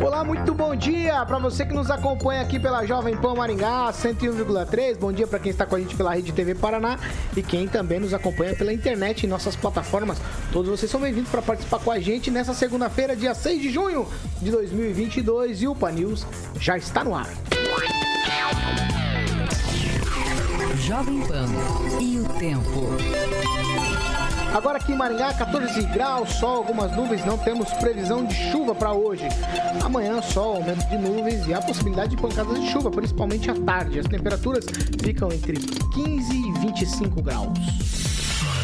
Olá, muito bom dia para você que nos acompanha aqui pela Jovem Pan Maringá 101,3. Bom dia para quem está com a gente pela Rede TV Paraná e quem também nos acompanha pela internet em nossas plataformas. Todos vocês são bem-vindos para participar com a gente nessa segunda-feira, dia 6 de junho de 2022 e o Pan News já está no ar. Jovem Pan e o tempo. Agora aqui em Maringá, 14 graus, sol, algumas nuvens, não temos previsão de chuva para hoje. Amanhã, sol, aumento de nuvens e a possibilidade de pancadas de chuva, principalmente à tarde. As temperaturas ficam entre 15 e 25 graus.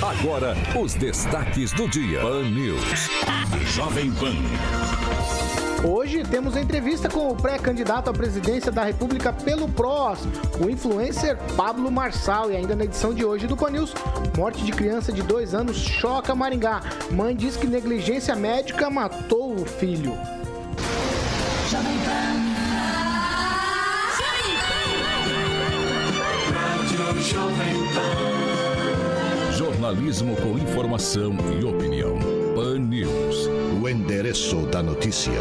Agora, os destaques do dia. Pan News. Jovem Pan. Hoje temos a entrevista com o pré-candidato à presidência da República pelo PROS, o influencer Pablo Marçal. E ainda na edição de hoje do Panils, morte de criança de dois anos choca Maringá. Mãe diz que negligência médica matou o filho. Jornalismo com informação e opinião. Pan News. O endereço da notícia.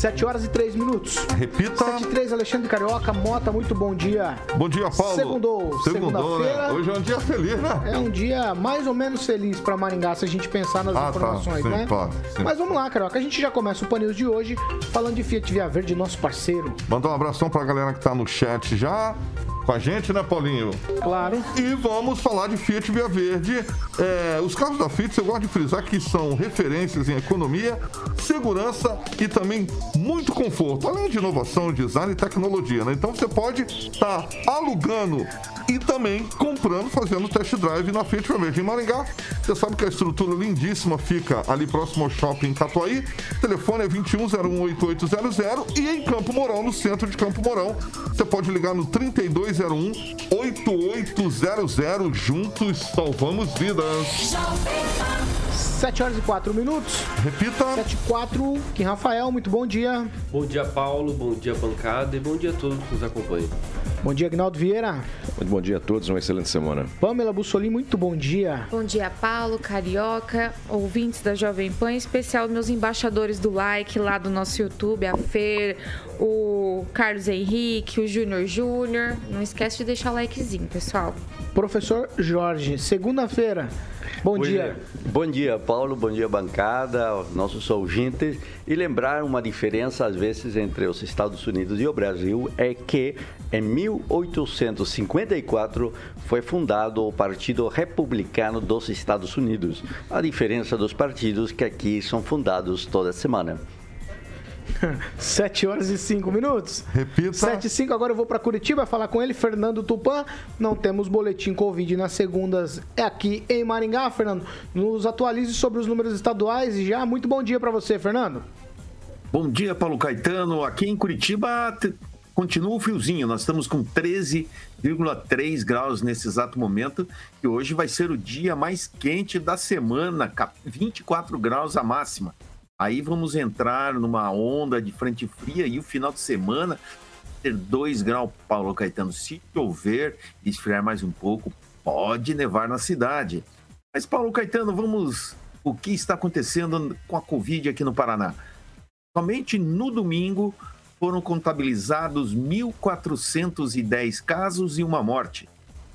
7 horas e 3 minutos. Repita. 7 e 3, Alexandre Carioca, Mota, muito bom dia. Bom dia, Paulo. Segundou. Segundou, né? Segunda-feira. Hoje é um dia feliz, né? É um dia mais ou menos feliz para Maringá, se a gente pensar nas Ah, tá. informações, Sim, né? claro, sim. Mas vamos lá, Carioca. A gente já começa o Panils de hoje falando de Fiat Via Verde, nosso parceiro. Mandar um abração pra galera que tá no chat já com a gente, né, Paulinho? Claro. E vamos falar de Fiat Via Verde. É, os carros da Fiat, eu gosto de frisar que são referências em economia, segurança e também muito conforto, além de inovação, design e tecnologia, né? Então você pode estar alugando e também comprando, fazendo test drive na Fiat Verde em Maringá. Você sabe que a estrutura lindíssima fica ali próximo ao shopping Catuaí. O telefone é 21018800 e em Campo Mourão, no centro de Campo Mourão, você pode ligar no 3201-8800. Juntos salvamos vidas. 7 horas e 4 minutos. Repita. 7 e 4. Kim Rafael, muito bom dia. Bom dia, Paulo. Bom dia, bancada. E bom dia a todos que nos acompanham. Bom dia, Agnaldo Vieira. Muito bom dia a todos, uma excelente semana. Pamela Bussolini, muito bom dia. Bom dia, Paulo, Carioca, ouvintes da Jovem Pan, em especial meus embaixadores do like lá do nosso YouTube, a Fer, o Carlos Henrique, o Júnior Júnior. Não esquece de deixar o likezinho, pessoal. Professor Jorge, segunda-feira. Bom dia. Bom dia, Paulo. Bom dia, bancada, nossos ouvintes. E lembrar uma diferença, às vezes, entre os Estados Unidos e o Brasil é que em 1854 foi fundado o Partido Republicano dos Estados Unidos. A diferença dos partidos que aqui são fundados toda semana. 7 horas e 5 minutos. Repita. 7 e 5, agora eu vou para Curitiba falar com ele, Fernando Tupan. Não temos boletim Covid nas segundas é aqui em Maringá, Fernando. Nos atualize sobre os números estaduais e já muito bom dia para você, Fernando. Bom dia, Paulo Caetano. Aqui em Curitiba continua o friozinho. Nós estamos com 13,3 graus nesse exato momento. E hoje vai ser o dia mais quente da semana, cap- 24 graus a máxima. Aí vamos entrar numa onda de frente fria e o final de semana ter 2 graus, Paulo Caetano. Se chover e esfriar mais um pouco, pode nevar na cidade. Mas, Paulo Caetano, vamos. O que está acontecendo com a Covid aqui no Paraná? Somente no domingo foram contabilizados 1.410 casos e uma morte.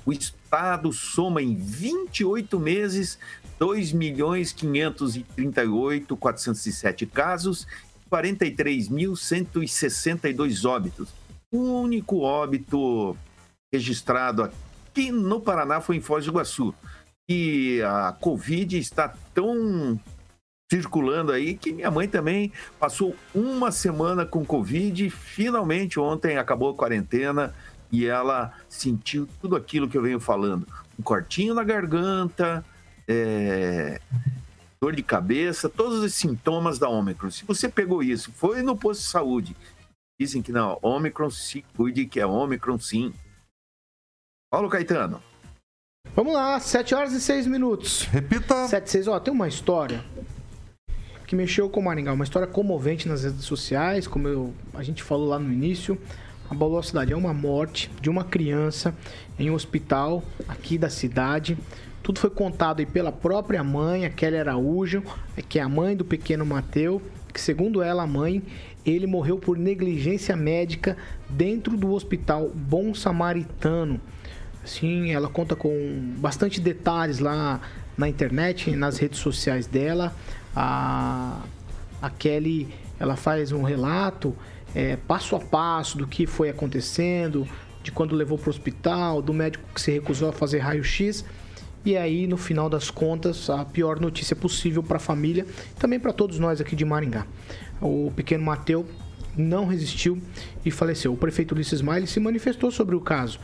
O estado soma em 28 meses 2.538.407 casos, 43.162 óbitos. O único óbito registrado aqui no Paraná foi em Foz do Iguaçu. E a Covid está tão circulando aí que minha mãe também passou uma semana com Covid. Finalmente, ontem acabou a quarentena e ela sentiu tudo aquilo que eu venho falando: um cortinho na garganta, é, dor de cabeça, todos os sintomas da Ômicron. Se você pegou isso, foi no posto de saúde, dizem que não, Ômicron se cuide que é Ômicron sim. Paulo Caetano. Vamos lá, 7 horas e 6 minutos. Repita. 7 e 6, ó, tem uma história que mexeu com o Maringá, uma história comovente nas redes sociais, como eu, a gente falou lá no início, a cidade. É uma morte de uma criança em um hospital aqui da cidade. Tudo foi contado aí pela própria mãe, a Kelly Araújo, que é a mãe do pequeno Mateu, que segundo ela, a mãe, ele morreu por negligência médica dentro do hospital Bom Samaritano. Sim, ela conta com bastante detalhes lá na internet, nas redes sociais dela. A, a Kelly, ela faz um relato é, passo a passo do que foi acontecendo, de quando levou para o hospital, do médico que se recusou a fazer raio-x. E aí, no final das contas, a pior notícia possível para a família, também para todos nós aqui de Maringá. O pequeno Mateu não resistiu e faleceu. O prefeito Ulisses Maia se manifestou sobre o caso.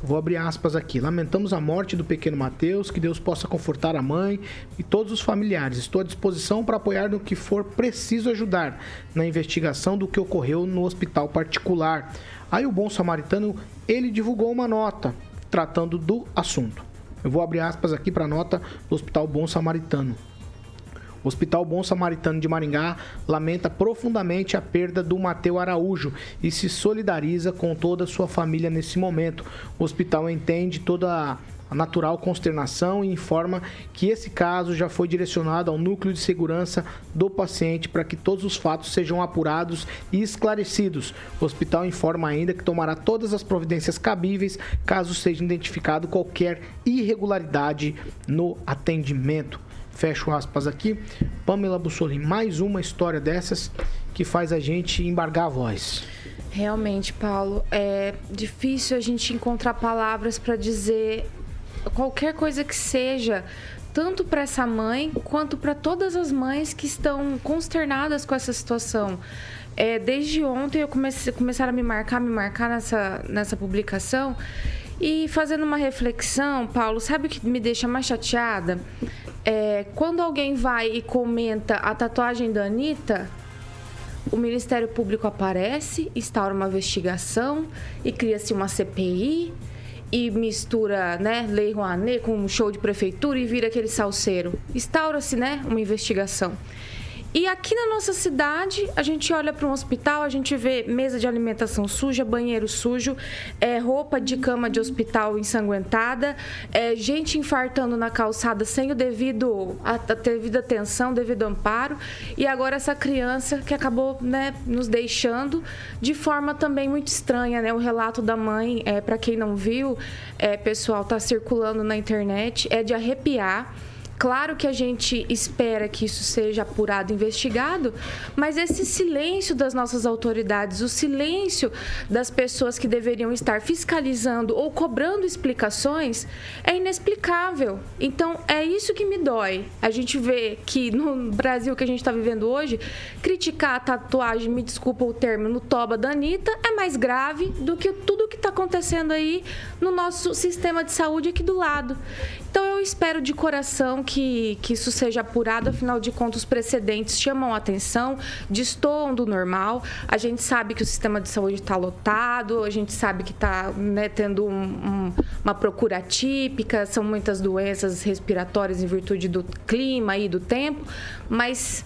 Vou abrir aspas aqui. Lamentamos a morte do pequeno Mateus, que Deus possa confortar a mãe e todos os familiares. Estou à disposição para apoiar no que for preciso ajudar na investigação do que ocorreu no hospital particular. Aí o bom samaritano, ele divulgou uma nota tratando do assunto. Eu vou abrir aspas aqui para a nota do Hospital Bom Samaritano. O Hospital Bom Samaritano de Maringá lamenta profundamente a perda do Mateu Araújo e se solidariza com toda a sua família nesse momento. O hospital entende toda a natural consternação e informa que esse caso já foi direcionado ao núcleo de segurança do paciente para que todos os fatos sejam apurados e esclarecidos. O hospital informa ainda que tomará todas as providências cabíveis caso seja identificado qualquer irregularidade no atendimento. Fecho aspas aqui. Pamela Bussolini, mais uma história dessas que faz a gente embargar a voz. Realmente, Paulo, é difícil a gente encontrar palavras para dizer qualquer coisa que seja, tanto para essa mãe quanto para todas as mães que estão consternadas com essa situação. É, desde ontem eu comecei começaram a me marcar, me marcar nessa, nessa publicação e fazendo uma reflexão, Paulo, sabe o que me deixa mais chateada? É, quando alguém vai e comenta a tatuagem da Anitta, o Ministério Público aparece, instaura uma investigação e cria-se uma CPI e mistura, né, Lei Rouanet com um show de prefeitura e vira aquele salseiro. Instaura-se, né, uma investigação. E aqui na nossa cidade, a gente olha para um hospital, a gente vê mesa de alimentação suja, banheiro sujo, é, roupa de cama de hospital ensanguentada, é, gente infartando na calçada sem o devido, a, a devida atenção, devido amparo. E agora essa criança que acabou né, nos deixando de forma também muito estranha. Né? O relato da mãe, é, para quem não viu, é, pessoal, está circulando na internet, é de arrepiar. Claro que a gente espera que isso seja apurado, investigado, mas esse silêncio das nossas autoridades, o silêncio das pessoas que deveriam estar fiscalizando ou cobrando explicações é inexplicável. Então é isso que me dói. A gente vê que no Brasil que a gente está vivendo hoje, criticar a tatuagem, me desculpa o termo, no toba da Anitta é mais grave do que tudo que está acontecendo aí no nosso sistema de saúde aqui do lado. Então eu espero de coração que, que isso seja apurado, afinal de contas, os precedentes chamam a atenção, destoam do normal. A gente sabe que o sistema de saúde está lotado, a gente sabe que está né, tendo um, um, uma procura típica, são muitas doenças respiratórias em virtude do clima e do tempo, mas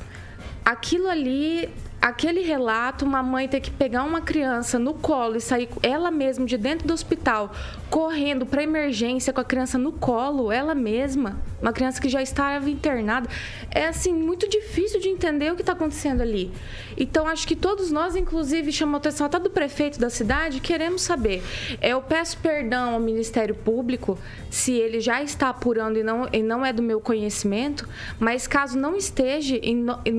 aquilo ali aquele relato, uma mãe ter que pegar uma criança no colo e sair ela mesma de dentro do hospital, correndo para emergência com a criança no colo, ela mesma, uma criança que já estava internada, é assim muito difícil de entender o que está acontecendo ali. Então acho que todos nós, inclusive, chamou a atenção até do prefeito da cidade, queremos saber. Eu peço perdão ao Ministério Público se ele já está apurando e não, e não é do meu conhecimento, mas caso não esteja,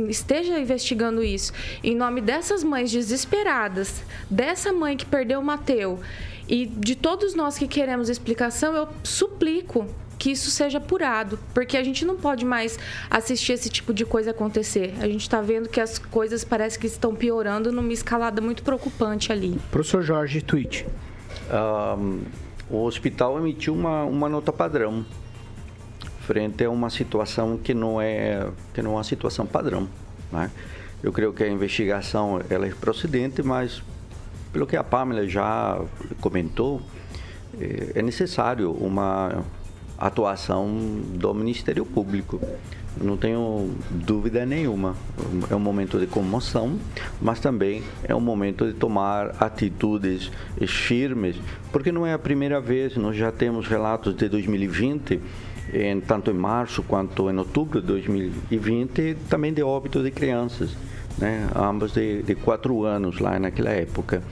esteja investigando isso em nome dessas mães desesperadas, dessa mãe que perdeu o Mateu e de todos nós que queremos explicação, eu suplico que isso seja apurado, porque a gente não pode mais assistir esse tipo de coisa acontecer. A gente está vendo que as coisas parece que estão piorando numa escalada muito preocupante ali. Professor Jorge, tweet. Um, o hospital emitiu uma, uma nota padrão frente a uma situação que não é que não é uma situação padrão. Né? Eu creio que a investigação ela é procedente, mas pelo que a Pamela já comentou, eh, é necessário uma atuação do Ministério Público. Não tenho dúvida nenhuma. É um momento de comoção, mas também é um momento de tomar atitudes firmes, porque não é a primeira vez, nós já temos relatos de 2020 em, tanto em março quanto em outubro de 2020, também de óbito de crianças, né? ambas de, de quatro anos lá naquela época.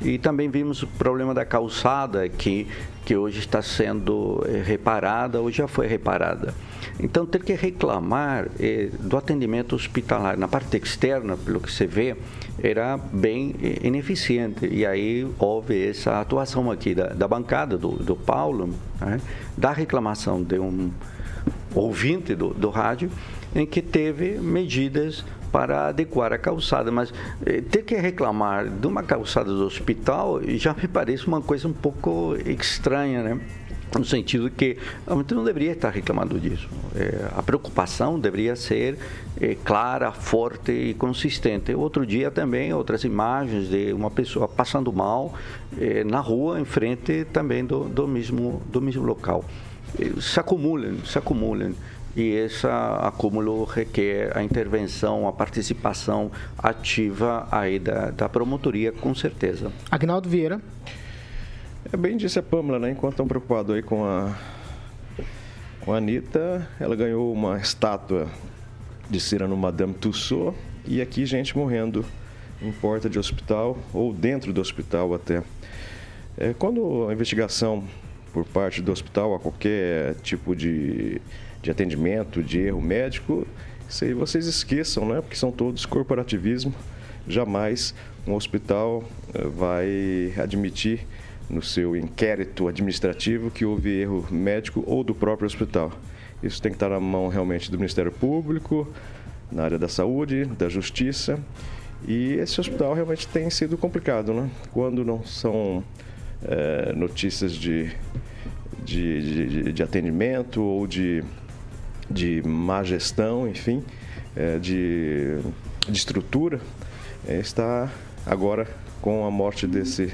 E também vimos o problema da calçada que, que hoje está sendo eh, reparada ou já foi reparada. Então, ter que reclamar eh, do atendimento hospitalar na parte externa, pelo que se vê, era bem eh, ineficiente. E aí houve essa atuação aqui da, da bancada do, do Paulo, né, da reclamação de um ouvinte do, do rádio, em que teve medidas para adequar a calçada, mas eh, ter que reclamar de uma calçada do hospital já me parece uma coisa um pouco estranha, né? no sentido que a gente não deveria estar reclamando disso. É, a preocupação deveria ser é, clara, forte e consistente. Outro dia também outras imagens de uma pessoa passando mal é, na rua em frente também do, do mesmo do mesmo local. Se acumulam, se acumulam e esse acúmulo requer a intervenção, a participação ativa aí da, da promotoria, com certeza. Agnaldo Vieira. É bem disse a Pâmela, né? Enquanto estão preocupados aí com a, com a Anitta, ela ganhou uma estátua de Cyrano Madame Tussauds e aqui gente morrendo em porta de hospital ou dentro do hospital até. É, quando a investigação por parte do hospital a qualquer tipo de de atendimento, de erro médico, isso aí vocês esqueçam, né? Porque são todos corporativismo. Jamais um hospital eh, vai admitir no seu inquérito administrativo que houve erro médico ou do próprio hospital. Isso tem que estar na mão realmente do Ministério Público, na área da saúde, da justiça. E esse hospital realmente tem sido complicado, né? Quando não são é, notícias de, de, de, de atendimento ou de de má gestão, enfim, é, de, de estrutura, é, está agora com a morte desse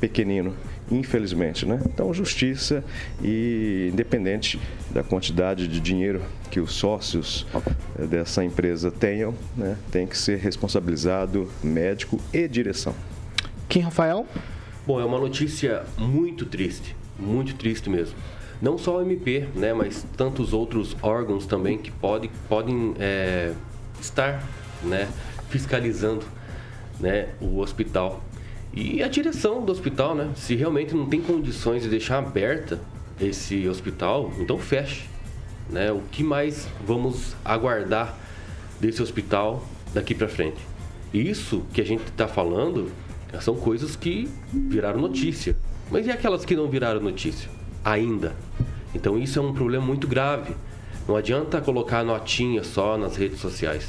pequenino, infelizmente, né? Então, justiça e independente da quantidade de dinheiro que os sócios é, dessa empresa tenham, né, tem que ser responsabilizado médico e direção. Quem, Rafael? Bom, é uma notícia muito triste, muito triste mesmo não só o MP, né, mas tantos outros órgãos também que pode, podem é, estar né, fiscalizando né, o hospital. E a direção do hospital, né, se realmente não tem condições de deixar aberta esse hospital, então feche. Né? O que mais vamos aguardar desse hospital daqui para frente? Isso que a gente está falando são coisas que viraram notícia. Mas e aquelas que não viraram notícia? ainda. Então isso é um problema muito grave. Não adianta colocar notinha só nas redes sociais.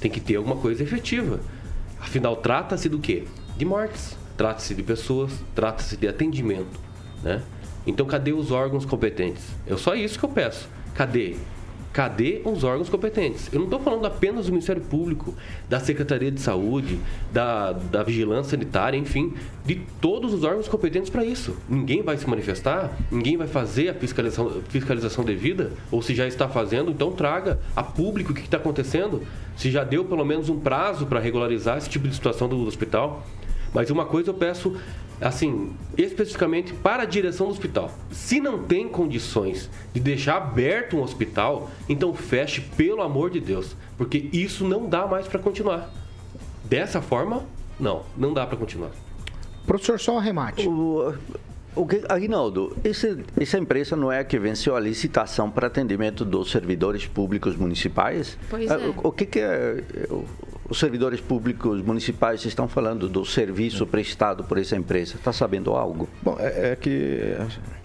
Tem que ter alguma coisa efetiva. Afinal, trata-se do quê? De mortes. Trata-se de pessoas, trata-se de atendimento, né? Então, cadê os órgãos competentes? É só isso que eu peço. Cadê? Cadê os órgãos competentes? Eu não estou falando apenas do Ministério Público, da Secretaria de Saúde, da, da Vigilância Sanitária, enfim, de todos os órgãos competentes para isso. Ninguém vai se manifestar, ninguém vai fazer a fiscalização, fiscalização devida, ou se já está fazendo, então traga a público o que está acontecendo. Se já deu pelo menos um prazo para regularizar esse tipo de situação do hospital. Mas uma coisa eu peço assim, especificamente para a direção do hospital. Se não tem condições de deixar aberto um hospital, então feche, pelo amor de Deus, porque isso não dá mais para continuar. Dessa forma, não, não dá para continuar. Professor, só um arremate. O, o que, Aguinaldo, esse, essa empresa não é a que venceu a licitação para atendimento dos servidores públicos municipais? Pois ah, é. O, o que, que é, os servidores públicos municipais estão falando do serviço prestado por essa empresa. Está sabendo algo? Bom, é, é, que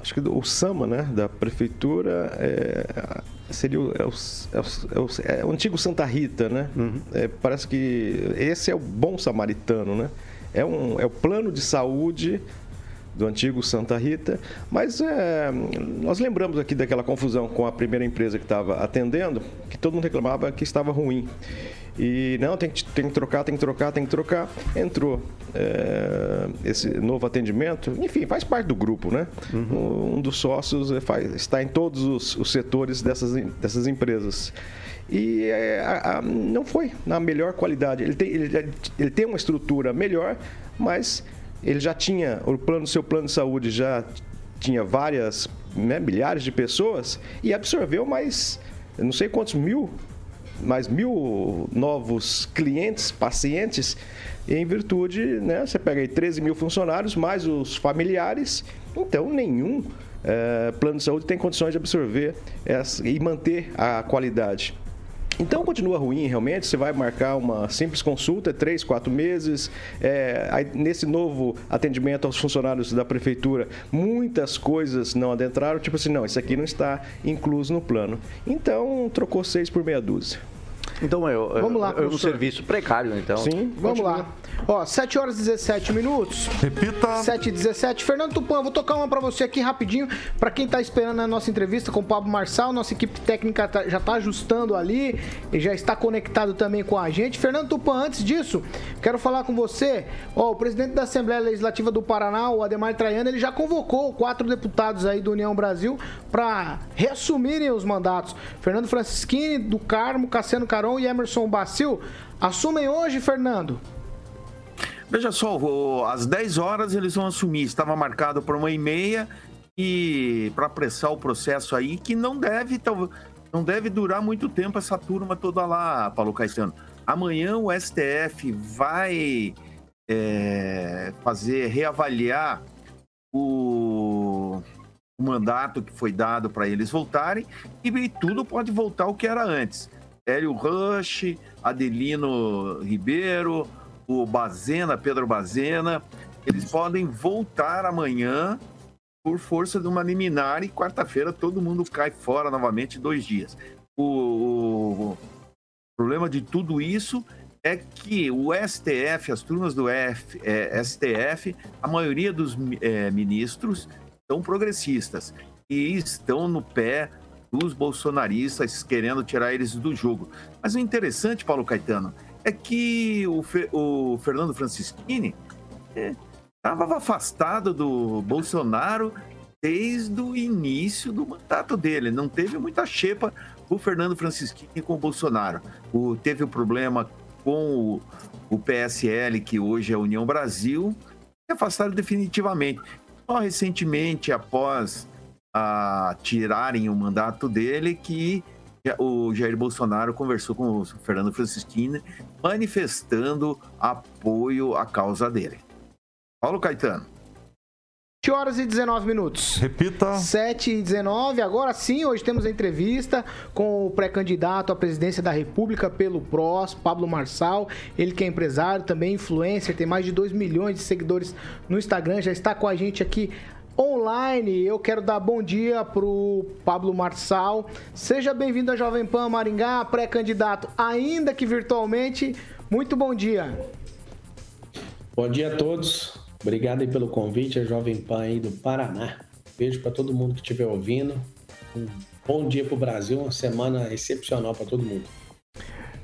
acho que o SAMA, né, da prefeitura, é, seria o, é o, é o, é o, antigo Santa Rita, né? Uhum. parece que esse é o bom samaritano, né? É, um, é o plano de saúde do antigo Santa Rita, mas é, nós lembramos aqui daquela confusão com a primeira empresa que estava atendendo, que todo mundo reclamava que estava ruim. E não, tem que, tem que trocar, tem que trocar, tem que trocar. Entrou é, esse novo atendimento, enfim, faz parte do grupo, né? Uhum. Um dos sócios é, faz, está em todos os, os setores dessas, dessas empresas e é, a, a, não foi na melhor qualidade. Ele tem, ele, ele, tem uma estrutura melhor, mas ele já tinha o plano, seu plano de saúde já tinha várias né, milhares de pessoas e absorveu mais não sei quantos mil mais mil novos clientes, pacientes, em virtude, né? Você pega aí 13 mil funcionários, mais os familiares, então nenhum é, plano de saúde tem condições de absorver essa, e manter a qualidade. Então continua ruim realmente, você vai marcar uma simples consulta, três, quatro meses. É, aí, nesse novo atendimento aos funcionários da prefeitura, muitas coisas não adentraram, tipo assim, não, isso aqui não está incluso no plano. Então trocou seis por meia dúzia. Então, eu, vamos lá, é um serviço precário, então. Sim, vamos continua. lá. Ó, 7 horas e 17 minutos. Repita. 7 e 17. Fernando Tupan, vou tocar uma para você aqui rapidinho, para quem tá esperando a nossa entrevista com o Pablo Marçal, nossa equipe técnica tá, já tá ajustando ali e já está conectado também com a gente. Fernando Tupan, antes disso, quero falar com você. Ó, o presidente da Assembleia Legislativa do Paraná, o Ademar Traiano, ele já convocou quatro deputados aí do União Brasil para reassumirem os mandatos. Fernando Francischini, do Carmo, Cassiano E Emerson Bacil assumem hoje, Fernando. Veja só, às 10 horas eles vão assumir. Estava marcado para uma e meia e para apressar o processo aí, que não deve, não deve durar muito tempo essa turma toda lá, Paulo Caetano. Amanhã o STF vai é, fazer reavaliar o, o, mandato que foi dado para eles voltarem e tudo pode voltar ao que era antes. Hélio Rush, Adelino Ribeiro, o Bazena, Pedro Bazena, eles podem voltar amanhã por força de uma liminar e quarta-feira todo mundo cai fora novamente dois dias. O, o, problema de tudo isso é que o STF, as turmas do F, é, STF, a maioria dos é, ministros são progressistas e estão no pé dos bolsonaristas querendo tirar eles do jogo. Mas o interessante, Paulo Caetano, é que o, Fe, o Fernando Francischini estava é, afastado do Bolsonaro desde o início do mandato dele. Não teve muita xepa o Fernando Francischini com o Bolsonaro. O, teve o problema com o, o PSL, que hoje é União Brasil, se afastaram definitivamente. Só recentemente, após a, tirarem o mandato dele, que o Jair Bolsonaro conversou com o Fernando Francisquini, manifestando apoio à causa dele. Paulo Caetano. 7 horas e 19 minutos. Repita. 7 e 19. Agora sim, hoje temos a entrevista com o pré-candidato à presidência da República pelo PROS, Pablo Marçal. Ele que é empresário, também influencer, tem mais de 2 milhões de seguidores no Instagram, já está com a gente aqui online. Eu quero dar bom dia pro Pablo Marçal. Seja bem-vindo à Jovem Pan Maringá, pré-candidato, ainda que virtualmente. Muito bom dia. Bom dia a todos. Obrigado aí pelo convite, a Jovem Pan aí do Paraná. Beijo para todo mundo que estiver ouvindo. Um bom dia para o Brasil, uma semana excepcional para todo mundo.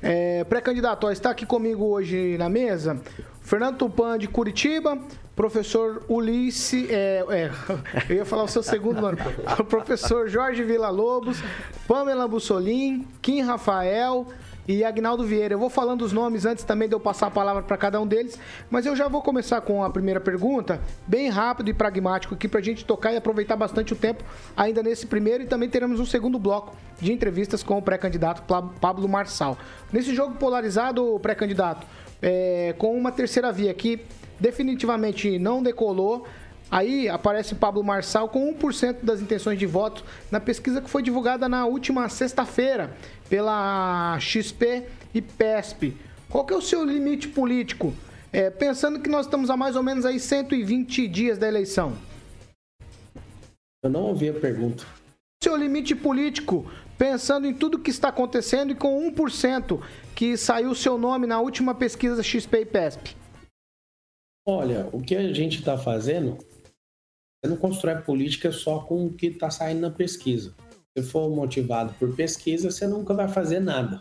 É, Pré-candidato, está aqui comigo hoje na mesa Fernando Tupan de Curitiba, professor Ulisses, é, é, eu ia falar o seu segundo nome, professor Jorge Vila Lobos, Pamela Bussolin, Kim Rafael e Agnaldo Vieira. Eu vou falando os nomes antes também de eu passar a palavra para cada um deles, mas eu já vou começar com a primeira pergunta, bem rápido e pragmático aqui para a gente tocar e aproveitar bastante o tempo ainda nesse primeiro e também teremos um segundo bloco de entrevistas com o pré-candidato Pablo Marçal. Nesse jogo polarizado, pré-candidato, é, com uma terceira via que definitivamente não decolou. Aí aparece Pablo Marçal com 1% das intenções de voto na pesquisa que foi divulgada na última sexta-feira pela XP e PESP. Qual que é o seu limite político? É, pensando que nós estamos a mais ou menos aí 120 dias da eleição. Eu não ouvi a pergunta. Seu limite político, pensando em tudo que está acontecendo e com 1% que saiu o seu nome na última pesquisa XP e PESP. Olha, o que a gente está fazendo Você não constrói política só com o que está saindo na pesquisa. Se for motivado por pesquisa, você nunca vai fazer nada.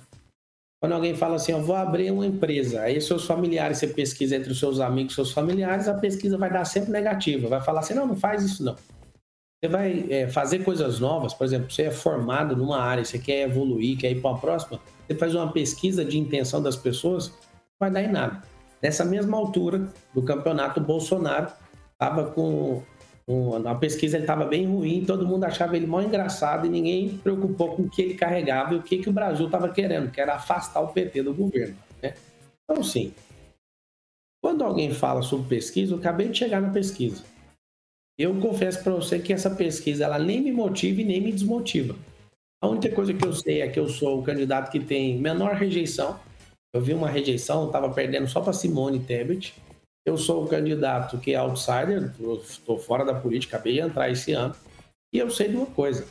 Quando alguém fala assim, eu vou abrir uma empresa, aí seus familiares, você pesquisa entre os seus amigos, seus familiares, a pesquisa vai dar sempre negativa. Vai falar assim, não, não faz isso não. Você vai é, fazer coisas novas, por exemplo, você é formado numa área, você quer evoluir, quer ir para a próxima, você faz uma pesquisa de intenção das pessoas, não vai dar em nada. Nessa mesma altura do campeonato, o Bolsonaro estava com a pesquisa ele estava bem ruim, todo mundo achava ele mal engraçado e ninguém preocupou com o que ele carregava e o que, que o Brasil estava querendo, que era afastar o PT do governo. Né? Então, sim, quando alguém fala sobre pesquisa, eu acabei de chegar na pesquisa. Eu confesso para você que essa pesquisa ela nem me motiva e nem me desmotiva. A única coisa que eu sei é que eu sou o candidato que tem menor rejeição. Eu vi uma rejeição, estava perdendo só para Simone Tebet. Eu sou o candidato que é outsider, estou fora da política, acabei de entrar esse ano. E eu sei de uma coisa: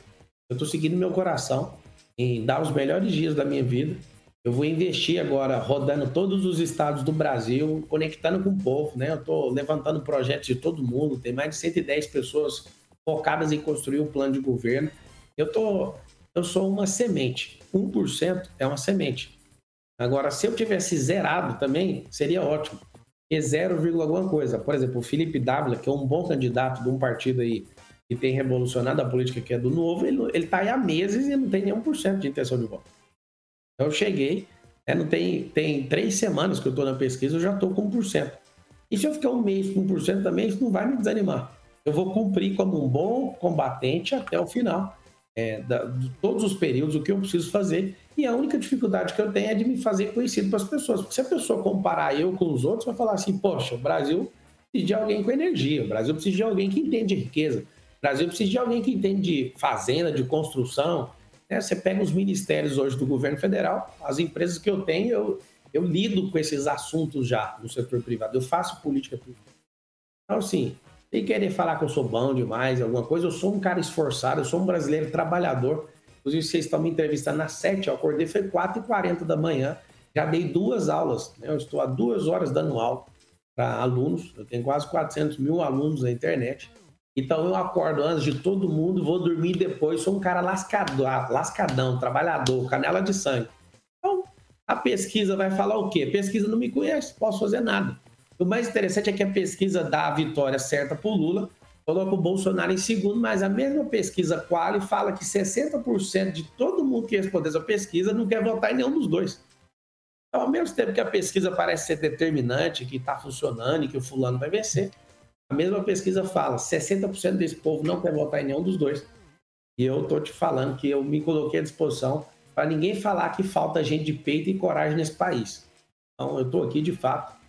eu estou seguindo meu coração em dar os melhores dias da minha vida. Eu vou investir agora rodando todos os estados do Brasil, conectando com o povo, né? Eu estou levantando projetos de todo mundo, tem mais de 110 pessoas focadas em construir um plano de governo. Eu tô, eu sou uma semente. 1% é uma semente. Agora, se eu tivesse zerado também, seria ótimo e 0, alguma coisa. Por exemplo, o Felipe Dávila, que é um bom candidato de um partido aí que tem revolucionado a política que é do novo, ele, ele tá aí há meses e não tem nenhum por cento de intenção de voto. Então eu cheguei, né, não tem, tem três semanas que eu estou na pesquisa, eu já estou com 1%. E se eu ficar um mês com 1% também, isso não vai me desanimar. Eu vou cumprir como um bom combatente até o final é, da, de todos os períodos, o que eu preciso fazer. E a única dificuldade que eu tenho é de me fazer conhecido para as pessoas. Porque se a pessoa comparar eu com os outros, vai falar assim: poxa, o Brasil precisa de alguém com energia, o Brasil precisa de alguém que entende de riqueza, o Brasil precisa de alguém que entende de fazenda, de construção. Né? Você pega os ministérios hoje do governo federal, as empresas que eu tenho, eu, eu lido com esses assuntos já no setor privado, eu faço política pública. Então, assim, e querer falar que eu sou bom demais, alguma coisa, eu sou um cara esforçado, eu sou um brasileiro trabalhador. Inclusive, vocês estão me entrevistando às 7, eu acordei, foi 4h40 da manhã, já dei duas aulas, né? eu estou há duas horas dando aula para alunos, eu tenho quase 400 mil alunos na internet. Então eu acordo antes de todo mundo, vou dormir depois, sou um cara lascado, lascadão, trabalhador, canela de sangue. Então, a pesquisa vai falar o quê? A pesquisa não me conhece, posso fazer nada. O mais interessante é que a pesquisa dá a vitória certa para o Lula, coloca o Bolsonaro em segundo, mas a mesma pesquisa Quali fala que 60% de todo mundo que respondeu essa pesquisa não quer votar em nenhum dos dois. Então, ao mesmo tempo que a pesquisa parece ser determinante, que está funcionando e que o fulano vai vencer, a mesma pesquisa fala 60% desse povo não quer votar em nenhum dos dois. E eu estou te falando que eu me coloquei à disposição para ninguém falar que falta gente de peito e coragem nesse país. Então, eu estou aqui de fato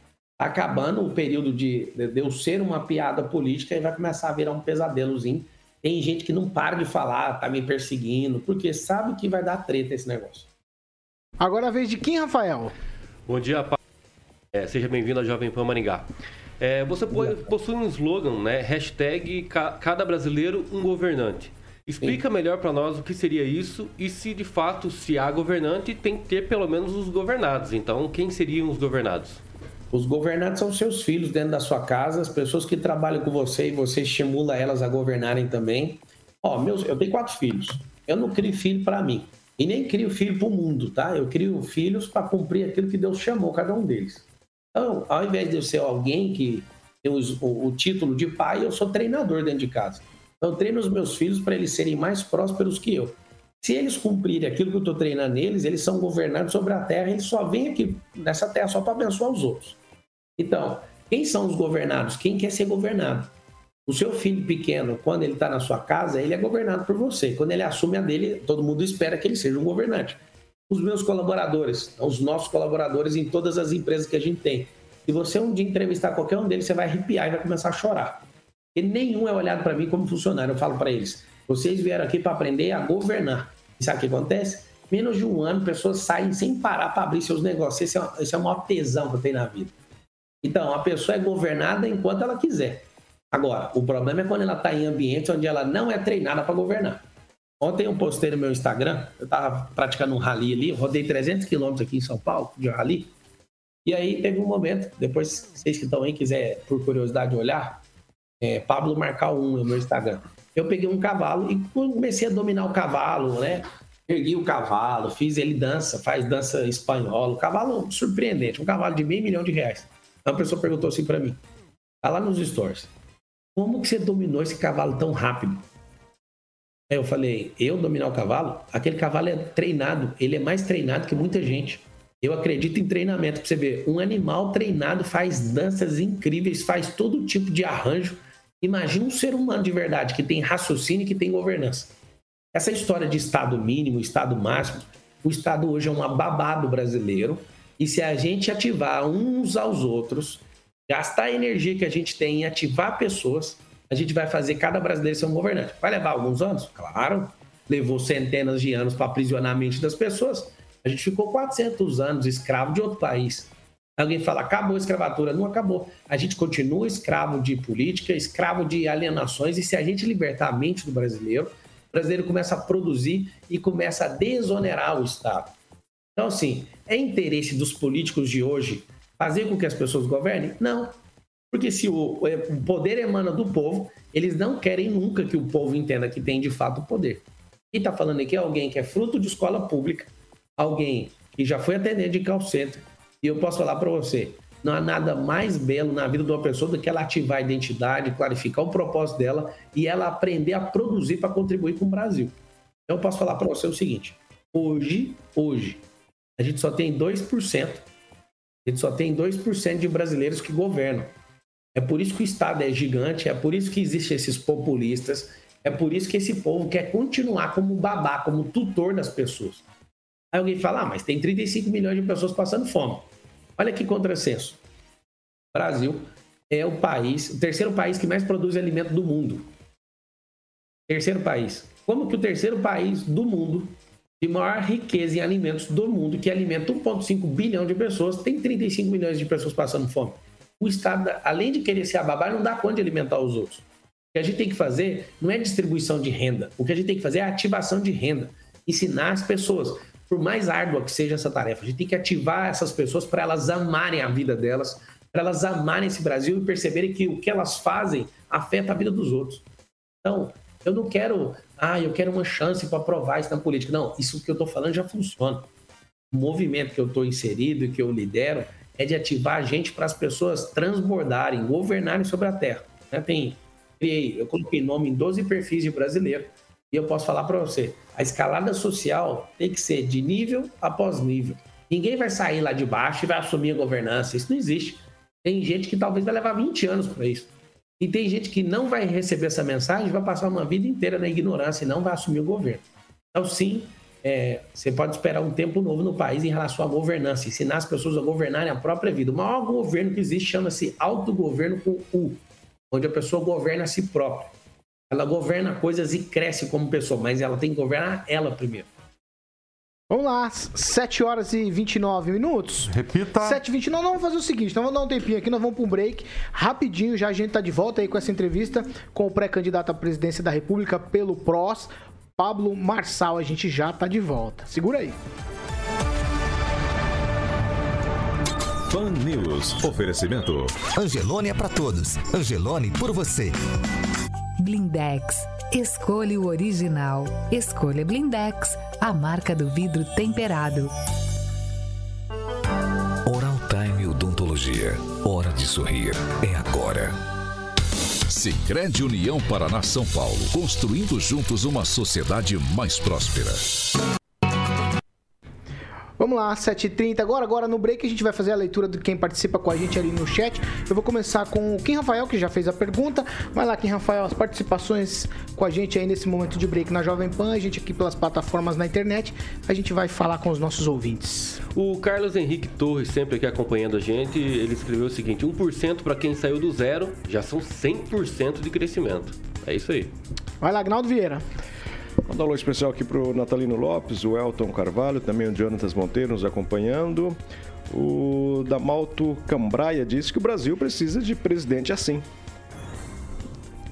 acabando o período de, de eu ser uma piada política e vai começar a virar um pesadelozinho. Tem gente que não para de falar, tá me perseguindo, porque sabe que vai dar treta esse negócio. Agora é a vez de quem, Rafael? Bom dia, é, seja bem-vindo ao Jovem Pan Maringá. É, você possui um slogan, né? Hashtag cada brasileiro um governante. Explica Sim. melhor para nós o que seria isso e se de fato, se há governante, tem que ter pelo menos os governados. Então, quem seriam os governados? Os governantes são seus filhos dentro da sua casa, as pessoas que trabalham com você e você estimula elas a governarem também. Ó, meus, eu tenho quatro filhos. Eu não crio filho para mim. E nem crio filho para o mundo, tá? Eu crio filhos para cumprir aquilo que Deus chamou cada um deles. Então, ao invés de eu ser alguém que tem o, o, o título de pai, eu sou treinador dentro de casa. Então, eu treino os meus filhos para eles serem mais prósperos que eu. Se eles cumprirem aquilo que eu estou treinando neles, eles são governantes sobre a terra, eles só vêm aqui nessa terra só para abençoar os outros. Então, quem são os governados? Quem quer ser governado? O seu filho pequeno, quando ele está na sua casa, ele é governado por você. Quando ele assume a dele, todo mundo espera que ele seja um governante. Os meus colaboradores, os nossos colaboradores em todas as empresas que a gente tem. Se você um dia entrevistar qualquer um deles, você vai arrepiar e vai começar a chorar. E nenhum é olhado para mim como funcionário. Eu falo para eles: vocês vieram aqui para aprender a governar. E sabe o que acontece? Menos de um ano, pessoas saem sem parar para abrir seus negócios. Esse é, esse é o maior tesão que eu tenho na vida. Então, a pessoa é governada enquanto ela quiser. Agora, o problema é quando ela está em ambientes onde ela não é treinada para governar. Ontem eu postei no meu Instagram, eu estava praticando um rally ali, rodei 300 quilômetros aqui em São Paulo, de rally. E aí teve um momento, depois vocês que estão aí quiser por curiosidade olhar, É, Pablo Marcal 1 é o meu Instagram. Eu peguei um cavalo e comecei a dominar o cavalo, né? Ergui o cavalo, fiz ele dança, faz dança espanhola. O cavalo surpreendente, um cavalo de meio milhão de reais. Uma pessoa perguntou assim para mim, tá lá nos stories, como que você dominou esse cavalo tão rápido? Aí eu falei, eu dominar o cavalo? Aquele cavalo é treinado, ele é mais treinado que muita gente. Eu acredito em treinamento, pra você ver. Um animal treinado faz danças incríveis, faz todo tipo de arranjo. Imagina um ser humano de verdade que tem raciocínio e que tem governança. Essa história de estado mínimo, estado máximo, o estado hoje é um babado brasileiro. E se a gente ativar uns aos outros, gastar a energia que a gente tem em ativar pessoas, a gente vai fazer cada brasileiro ser um governante. Vai levar alguns anos? Claro. Levou centenas de anos para aprisionar a mente das pessoas. A gente ficou 400 anos escravo de outro país. Alguém fala, acabou a escravatura. Não acabou. A gente continua escravo de política, escravo de alienações. E se a gente libertar a mente do brasileiro, o brasileiro começa a produzir e começa a desonerar o Estado. Então, assim, é interesse dos políticos de hoje fazer com que as pessoas governem? Não. Porque se o, o poder emana do povo, eles não querem nunca que o povo entenda que tem de fato poder. E está falando aqui é alguém que é fruto de escola pública, alguém que já foi atendente de call. E eu posso falar para você, não há nada mais belo na vida de uma pessoa do que ela ativar a identidade, clarificar o propósito dela e ela aprender a produzir para contribuir com o Brasil. Então eu posso falar para você o seguinte: hoje, hoje, a gente só tem 2%, a gente só tem 2% de brasileiros que governam. É por isso que o Estado é gigante, é por isso que existem esses populistas, é por isso que esse povo quer continuar como babá, como tutor das pessoas. Aí alguém fala, ah, mas tem 35 milhões de pessoas passando fome. Olha que contrassenso. O Brasil é o país, o terceiro país que mais produz alimento do mundo. Terceiro país. Como que o terceiro país do mundo, de maior riqueza em alimentos do mundo, que alimenta 1,5 bilhão de pessoas, tem 35 milhões de pessoas passando fome? o Estado, além de querer ser ababá, não dá conta de alimentar os outros. O que a gente tem que fazer não é distribuição de renda. O que a gente tem que fazer é ativação de renda. Ensinar as pessoas, por mais árdua que seja essa tarefa, a gente tem que ativar essas pessoas para elas amarem a vida delas, para elas amarem esse Brasil e perceberem que o que elas fazem afeta a vida dos outros. Então, eu não quero, ah, eu quero uma chance para provar isso na política. Não, isso que eu estou falando já funciona. O movimento que eu estou inserido e que eu lidero é de ativar a gente para as pessoas transbordarem, governarem sobre a terra. Né? Tem, eu coloquei nome em 12 perfis de brasileiro e eu posso falar para você, a escalada social tem que ser de nível após nível. Ninguém vai sair lá de baixo e vai assumir a governança, isso não existe. Tem gente que talvez vai levar 20 anos para isso. E tem gente que não vai receber essa mensagem, vai passar uma vida inteira na ignorância e não vai assumir o governo. Então, sim, é, você pode esperar um tempo novo no país em relação à governança, ensinar as pessoas a governarem a própria vida. O maior governo que existe chama-se autogoverno com U, onde a pessoa governa a si própria. Ela governa coisas e cresce como pessoa, mas ela tem que governar ela primeiro. Vamos lá, 7 horas e 29 minutos. Repita. 7 e 29 vamos fazer o seguinte, então vamos dar um tempinho aqui, nós vamos para um break. Rapidinho, já a gente tá de volta aí com essa entrevista com o pré-candidato à presidência da República pelo PROS, Pablo Marçal. A gente já tá de volta. Segura aí. Fan News. Oferecimento. Angelone é para todos. Angelone por você. Blindex. Escolha o original. Escolha Blindex, a marca do vidro temperado. Oral Time Odontologia. Hora de sorrir. É agora. Sicredi União Paraná São Paulo, construindo juntos uma sociedade mais próspera. Vamos lá, 7h30. Agora, agora no break a gente vai fazer a leitura de quem participa com a gente ali no chat. Eu vou começar com o Kim Rafael, que já fez a pergunta. Vai lá, Kim Rafael, as participações com a gente aí nesse momento de break na Jovem Pan, a gente aqui pelas plataformas na internet. A gente vai falar com os nossos ouvintes. O Carlos Henrique Torres, sempre aqui acompanhando a gente, ele escreveu o seguinte: 1% para quem saiu do zero já são 100% de crescimento. É isso aí. Vai lá, Agnaldo Vieira. Mandar um alô especial aqui para o Natalino Lopes, o Elton Carvalho, também o Jonatas Monteiro nos acompanhando. O Damalto Cambraia disse que o Brasil precisa de presidente assim.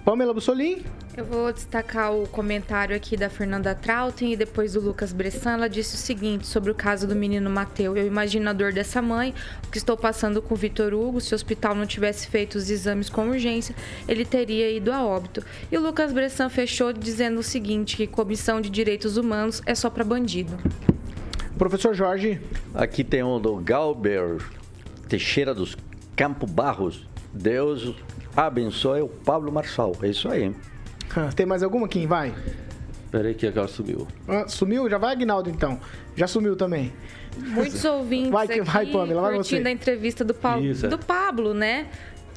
Pamela Bussolim. Eu vou destacar o comentário aqui da Fernanda Trautem e depois do Lucas Bressan. Ela disse o seguinte sobre o caso do menino Mateu. Eu imagino a dor dessa mãe, o que estou passando com o Vitor Hugo. Se o hospital não tivesse feito os exames com urgência, ele teria ido a óbito. E o Lucas Bressan fechou dizendo o seguinte, que comissão de direitos humanos é só para bandido. Professor Jorge. Aqui tem um do Galber Teixeira dos Campo Barros. Deus abençoe o Pablo Marçal. É isso aí. Tem mais alguma, Kim? Vai. Peraí que agora sumiu. Ah, sumiu? Já vai, Aguinaldo, então. Já sumiu também. Muitos ouvintes Vai que aqui vai, Pamela, vai curtindo você. a entrevista do, Paulo, Isso, é. do Pablo, né?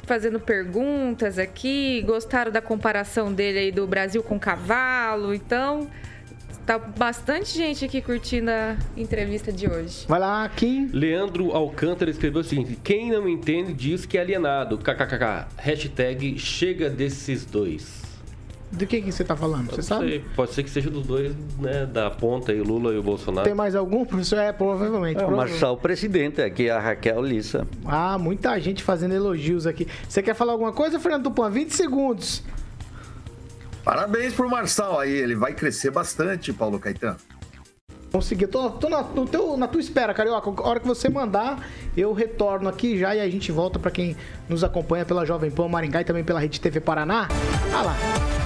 Fazendo perguntas aqui, gostaram da comparação dele aí do Brasil com cavalo, então tá bastante gente aqui curtindo a entrevista de hoje. Vai lá, Kim. Leandro Alcântara escreveu o seguinte: Quem não entende diz que é alienado. KKKK. Hashtag chega desses dois. Do que, que você tá falando? Você sabe? sei, pode ser que seja dos dois, né? Da ponta aí, o Lula e o Bolsonaro. Tem mais algum, professor? É, provavelmente. É o provavelmente. Marçal presidente, aqui é a Raquel Lissa. Ah, muita gente fazendo elogios aqui. Você quer falar alguma coisa, Fernando Tupan? 20 segundos. Parabéns pro Marçal aí, ele vai crescer bastante, Paulo Caetano. Consegui. Tô, tô na, teu, na tua espera, Carioca. A hora que você mandar, eu retorno aqui já e a gente volta pra quem nos acompanha pela Jovem Pan Maringá e também pela Rede TV Paraná. Ah lá.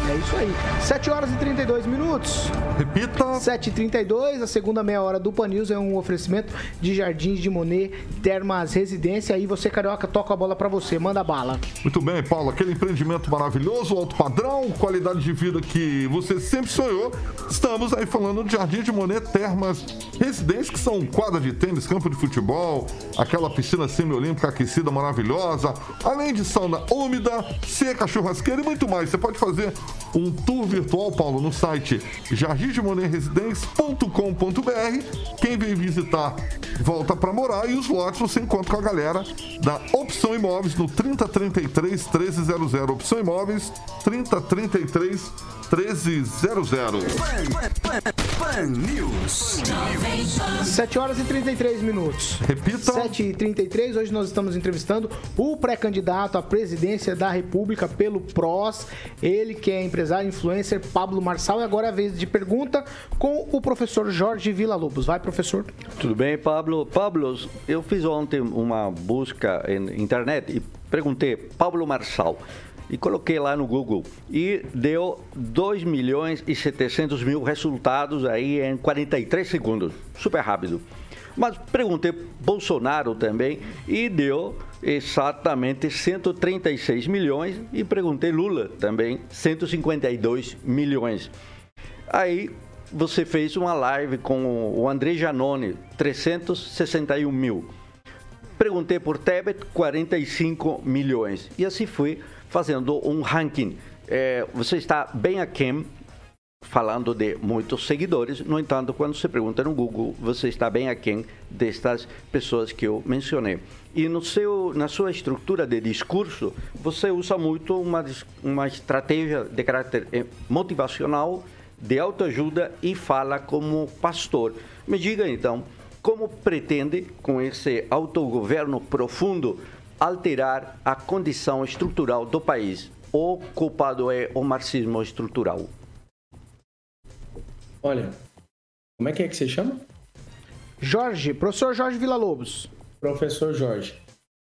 É isso aí. 7 horas e 32 minutos. Repita. 7h32, a segunda meia hora do Pan News é um oferecimento de Jardins de Monet, Termas Residência. Aí você, Carioca, toca a bola pra você. Manda bala. Muito bem, Paulo. Aquele empreendimento maravilhoso, alto padrão, qualidade de vida que você sempre sonhou. Estamos aí falando de Jardim de Monet Termas Residência, que são quadra de tênis, campo de futebol, aquela piscina semiolímpica aquecida maravilhosa, além de sauna úmida, seca, churrasqueira e muito mais. Você pode fazer um tour virtual, Paulo, no site jardimdemonetresidencia.com.br. Quem vem visitar, volta para morar e os lotes você encontra com a galera da Opção Imóveis no 3033 1300. Opção Imóveis 3033 1300. Pan News. 7 horas e 33 minutos. Repita. 7 e 33 hoje nós estamos entrevistando o pré-candidato à presidência da República pelo PROS. Ele que é empresário influencer Pablo Marçal. E agora é a vez de pergunta com o professor Jorge Villa-Lobos. Vai, professor. Tudo bem, Pablo? Pablo, eu fiz ontem uma busca na internet e perguntei Pablo Marçal e coloquei lá no Google e deu 2 milhões e 700 mil resultados aí em 43 segundos, super rápido. Mas perguntei Bolsonaro também e deu exatamente 136 milhões e perguntei Lula também 152 milhões. Aí você fez uma live com o André Janone, 361 mil. Perguntei por Tebet, 45 milhões. E assim fui fazendo um ranking. É, você está bem aquém, falando de muitos seguidores. No entanto, quando você pergunta no Google, você está bem aquém destas pessoas que eu mencionei. E no seu, na sua estrutura de discurso, você usa muito uma, uma estratégia de caráter eh, motivacional, de autoajuda e fala como pastor. Me diga então, como pretende, com esse autogoverno profundo, alterar a condição estrutural do país? O culpado é o marxismo estrutural. Olha, como é que é que você chama? Jorge, professor Jorge Villa-Lobos. Professor Jorge.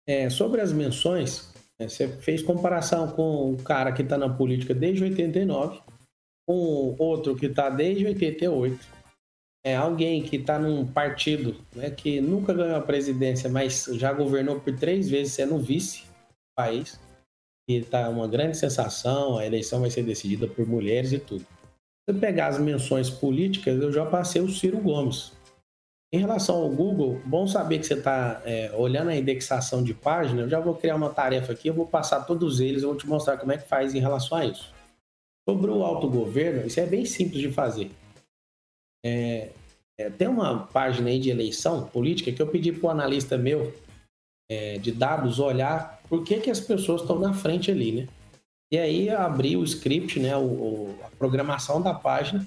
É, sobre as menções, né, você fez comparação com o cara que está na política desde 89, com outro que está desde 88. É alguém que está num partido né, que nunca ganhou a presidência, mas já governou por três vezes sendo vice do país. E está uma grande sensação, a eleição vai ser decidida por mulheres e tudo. Se você pegar as menções políticas, eu já passei o Ciro Gomes. Em relação ao Google, bom saber que você está olhando a indexação de página. Eu já vou criar uma tarefa aqui, eu vou passar todos eles, eu vou te mostrar como é que faz em relação a isso. Sobre o autogoverno, isso é bem simples de fazer. É, é, tem uma página aí de eleição política que eu pedi para o analista meu é, de dados olhar por que, que as pessoas estão na frente ali, né? E aí abri o script, né, o, o- a programação da página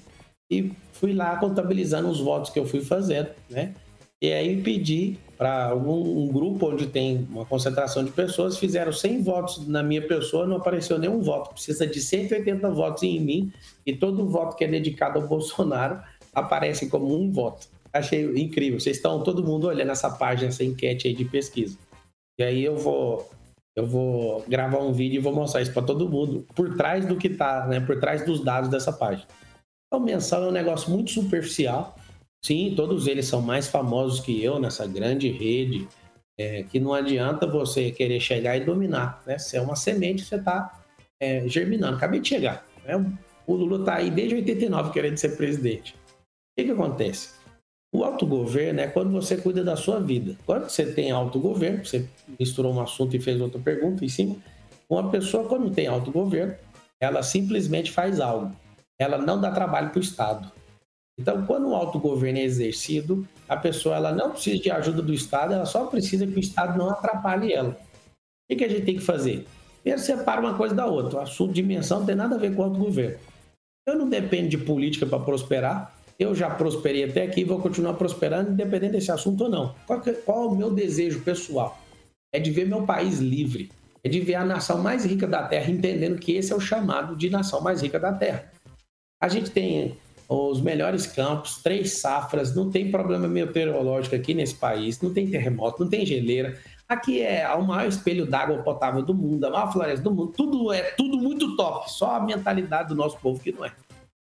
e fui lá contabilizando os votos que eu fui fazendo, né? E aí pedi para algum um grupo onde tem uma concentração de pessoas, fizeram 100 votos na minha pessoa, não apareceu nenhum voto. Precisa de 180 votos em mim e todo voto que é dedicado ao Bolsonaro aparece como um voto. Achei incrível. Vocês estão todo mundo olhando essa página, essa enquete aí de pesquisa. E aí eu vou eu vou gravar um vídeo e vou mostrar isso para todo mundo por trás do que tá, né, por trás dos dados dessa página. Então, mensal é um negócio muito superficial. Sim, todos eles são mais famosos que eu nessa grande rede, é, que não adianta você querer chegar e dominar, né? Se é uma semente, você está é, germinando. Acabei de chegar. Né? O Lula está aí desde 89 querendo ser presidente. Que, que acontece? O autogoverno é quando você cuida da sua vida. Quando você tem autogoverno, você misturou um assunto e fez outra pergunta em cima, uma pessoa, quando tem autogoverno, ela simplesmente faz algo. Ela não dá trabalho para o Estado. Então, quando o autogoverno é exercido, a pessoa ela não precisa de ajuda do Estado, ela só precisa que o Estado não atrapalhe ela. O que, a gente tem que fazer? Primeiro, separa uma coisa da outra. O assunto de dimensão não tem nada a ver com o autogoverno. Eu não dependo de política para prosperar, eu já prosperei até aqui e vou continuar prosperando, independente desse assunto ou não. Qual, que, qual é o meu desejo pessoal? É de ver meu país livre. É de ver a nação mais rica da Terra, entendendo que esse é o chamado de nação mais rica da Terra. A gente tem os melhores campos, três safras, não tem problema meteorológico aqui nesse país, não tem terremoto, não tem geleira. Aqui é o maior espelho d'água potável do mundo, a maior floresta do mundo, tudo é tudo muito top, só a mentalidade do nosso povo que não é.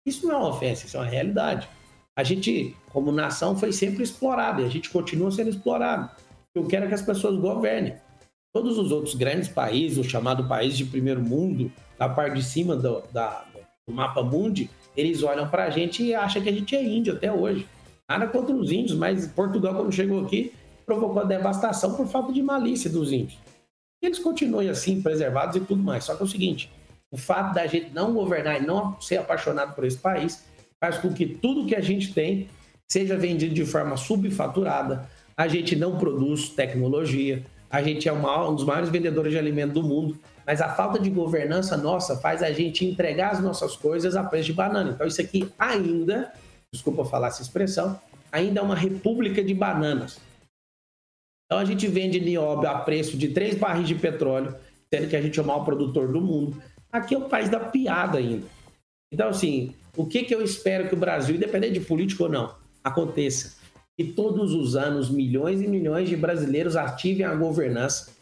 Isso não é uma ofensa, isso é uma realidade. A gente, como nação, foi sempre explorado e a gente continua sendo explorado. Eu quero que as pessoas governem. Todos os outros grandes países, o chamado país de primeiro mundo, da parte de cima do, da, do mapa mundi, eles olham para a gente e acham que a gente é índio até hoje. Nada contra os índios, mas Portugal, quando chegou aqui, provocou a devastação por falta de malícia dos índios. Eles continuam assim, preservados e tudo mais. Só que é o seguinte: o fato da gente não governar e não ser apaixonado por esse país faz com que tudo que a gente tem seja vendido de forma subfaturada. A gente não produz tecnologia, a gente é um dos maiores vendedores de alimento do mundo, mas a falta de governança nossa faz a gente entregar as nossas coisas a preço de banana. Então, isso aqui ainda, desculpa falar essa expressão, ainda é uma república de bananas. Então, a gente vende nióbio a preço de três barris de petróleo, sendo que a gente é o maior produtor do mundo. Aqui é o país da piada ainda. Então, assim, o que, que eu espero que o Brasil, independente de político ou não, aconteça? Que todos os anos milhões e milhões de brasileiros ativem a governança.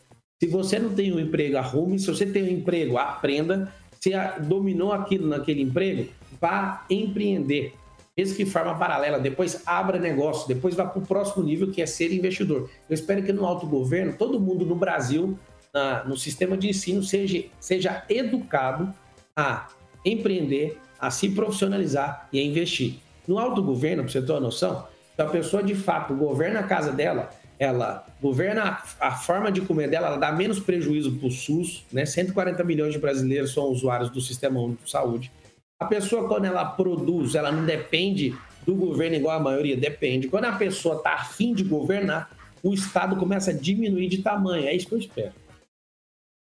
Se você não tem um emprego, arrume. Se você tem um emprego, aprenda. Se dominou aquilo naquele emprego, vá empreender. Mesmo que de forma paralela, depois abra negócio, depois vá para o próximo nível, que é ser investidor. Eu espero que no autogoverno, todo mundo no Brasil na, no sistema de ensino seja, seja educado a empreender, a se profissionalizar e a investir. No autogoverno, para você ter uma noção, se a pessoa de fato governa a casa dela, ela governa a, forma de comer dela, ela dá menos prejuízo para o SUS, né? 140 milhões de brasileiros são usuários do Sistema Único de Saúde. A pessoa, quando ela produz, ela não depende do governo igual a maioria, depende. Quando a pessoa está afim de governar, o Estado começa a diminuir de tamanho. É isso que eu espero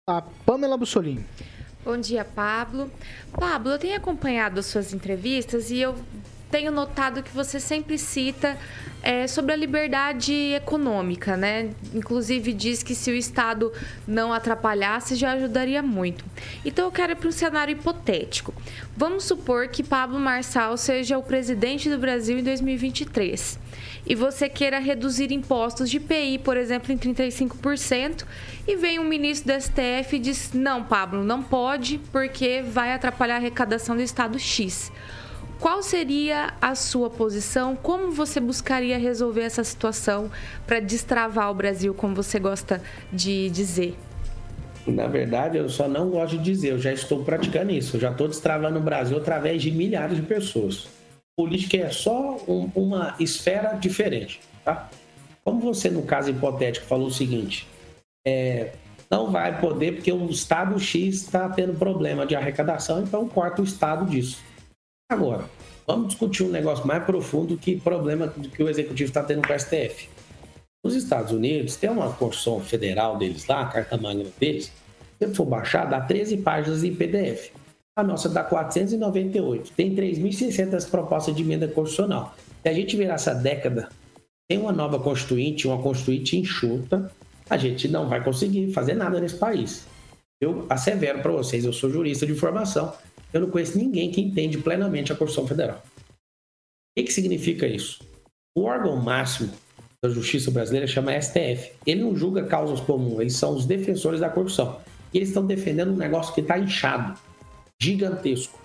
a Pamela Bussolini. Bom dia, Pablo. Pablo, eu tenho acompanhado as suas entrevistas e eu tenho notado que você sempre cita é, sobre a liberdade econômica, né? Inclusive diz que se o Estado não atrapalhasse já ajudaria muito. Então eu quero ir para um cenário hipotético. Vamos supor que Pablo Marçal seja o presidente do Brasil em 2023 e você queira reduzir impostos de IPI, por exemplo, em 35%, e vem um ministro do STF e diz: não, Pablo, não pode, porque vai atrapalhar a arrecadação do Estado X. Qual seria a sua posição? Como você buscaria resolver essa situação para destravar o Brasil, como você gosta de dizer? Na verdade, eu só não gosto de dizer, eu já estou praticando isso. Eu já estou destravando o Brasil através de milhares de pessoas política é só um, uma esfera diferente, tá? Como você, no caso hipotético, falou o seguinte, é, não vai poder porque o Estado X está tendo problema de arrecadação, então corta o Estado disso. Agora, vamos discutir um negócio mais profundo que problema que o Executivo está tendo com o STF. Nos Estados Unidos, tem uma Constituição Federal deles lá, a Carta Magna deles, se for baixar, dá 13 páginas em PDF. A nossa dá 498. Tem 3.600 propostas de emenda constitucional. Se a gente virar essa década Sem uma nova constituinte, uma constituinte enxuta, a gente não vai conseguir fazer nada nesse país. Eu assevero para vocês, eu sou jurista de formação, eu não conheço ninguém que entende plenamente a Constituição Federal. O que, que significa isso? O órgão máximo da justiça brasileira chama STF. Ele não julga causas comuns, eles são os defensores da corrupção. E eles estão defendendo um negócio que está inchado, gigantesco.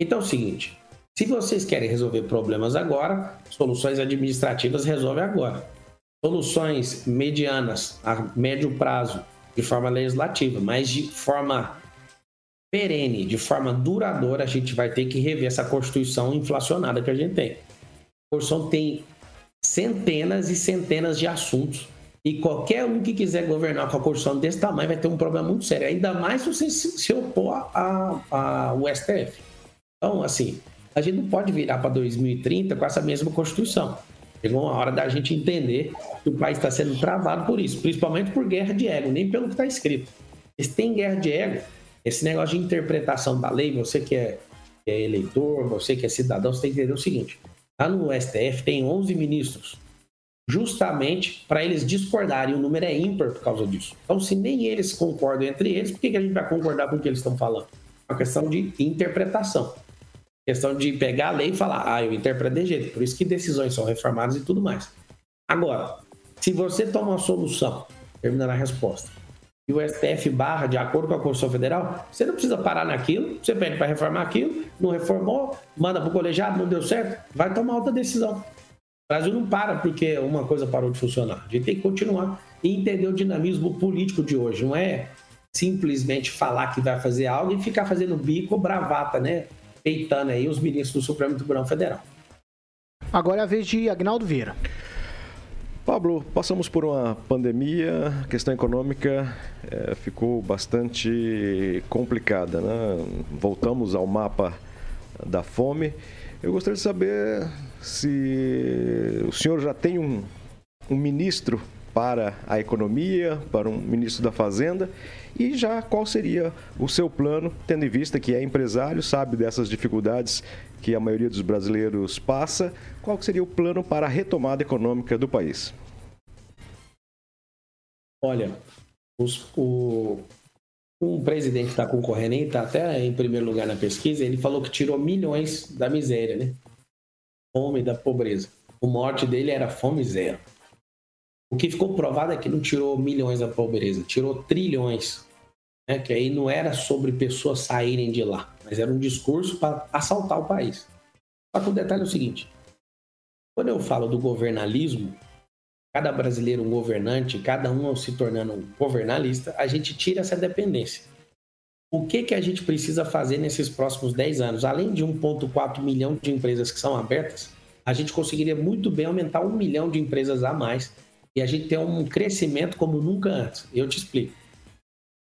Então é o seguinte: se vocês querem resolver problemas agora, soluções administrativas resolve agora. Soluções medianas, a médio prazo, de forma legislativa, mas de forma perene, de forma duradoura, a gente vai ter que rever essa Constituição inflacionada que a gente tem. A Constituição tem centenas e centenas de assuntos. E qualquer um que quiser governar com a Constituição desse tamanho vai ter um problema muito sério. Ainda mais se você se opor ao STF. Então, assim, a gente não pode virar para 2030 com essa mesma Constituição. Chegou uma hora da gente entender que o país está sendo travado por isso, principalmente por guerra de ego, nem pelo que está escrito. Se tem guerra de ego, esse negócio de interpretação da lei, você que é, que é eleitor, você que é cidadão, você tem que entender o seguinte: Lá no STF tem 11 ministros, justamente para eles discordarem. O número é ímpar por causa disso. Então, se nem eles concordam entre eles, por que, que a gente vai concordar com o que eles estão falando? É uma questão de interpretação. Questão de pegar a lei e falar, ah, eu interpreto de jeito. Por isso que decisões são reformadas e tudo mais. Agora, se você toma uma solução, terminando a resposta, e o STF barra de acordo com a Constituição Federal, você não precisa parar naquilo, você pede para reformar aquilo, não reformou, manda para o colegiado, não deu certo, vai tomar outra decisão. O Brasil não para porque uma coisa parou de funcionar. A gente tem que continuar e entender o dinamismo político de hoje. Não é simplesmente falar que vai fazer algo e ficar fazendo bico bravata, né? Peitando aí os ministros do Supremo Tribunal Federal. Agora é a vez de Agnaldo Vieira. Pablo, passamos por uma pandemia, a questão econômica é, ficou bastante complicada. Né? Voltamos ao mapa da fome. Eu gostaria de saber se o senhor já tem um, um ministro para a economia, para um ministro da Fazenda, e já qual seria o seu plano, tendo em vista que é empresário, sabe dessas dificuldades que a maioria dos brasileiros passa, qual seria o plano para a retomada econômica do país? Olha, os, o, um presidente que está concorrendo aí, está até em primeiro lugar na pesquisa, ele falou que tirou milhões da miséria, né? Fome da pobreza. O morte dele era fome zero. O que ficou provado é que não tirou milhões da pobreza, tirou trilhões. Né? Que aí não era sobre pessoas saírem de lá mas era um discurso para assaltar o país. Só que o detalhe é o seguinte: quando eu falo do governalismo, cada brasileiro um governante, cada um se tornando um governalista, a gente tira essa dependência. O que, que a gente precisa fazer nesses próximos 10 anos? Além de 1,4 milhão de empresas que são abertas, a gente conseguiria muito bem aumentar um milhão de empresas a mais e a gente ter um crescimento como nunca antes. Eu te explico.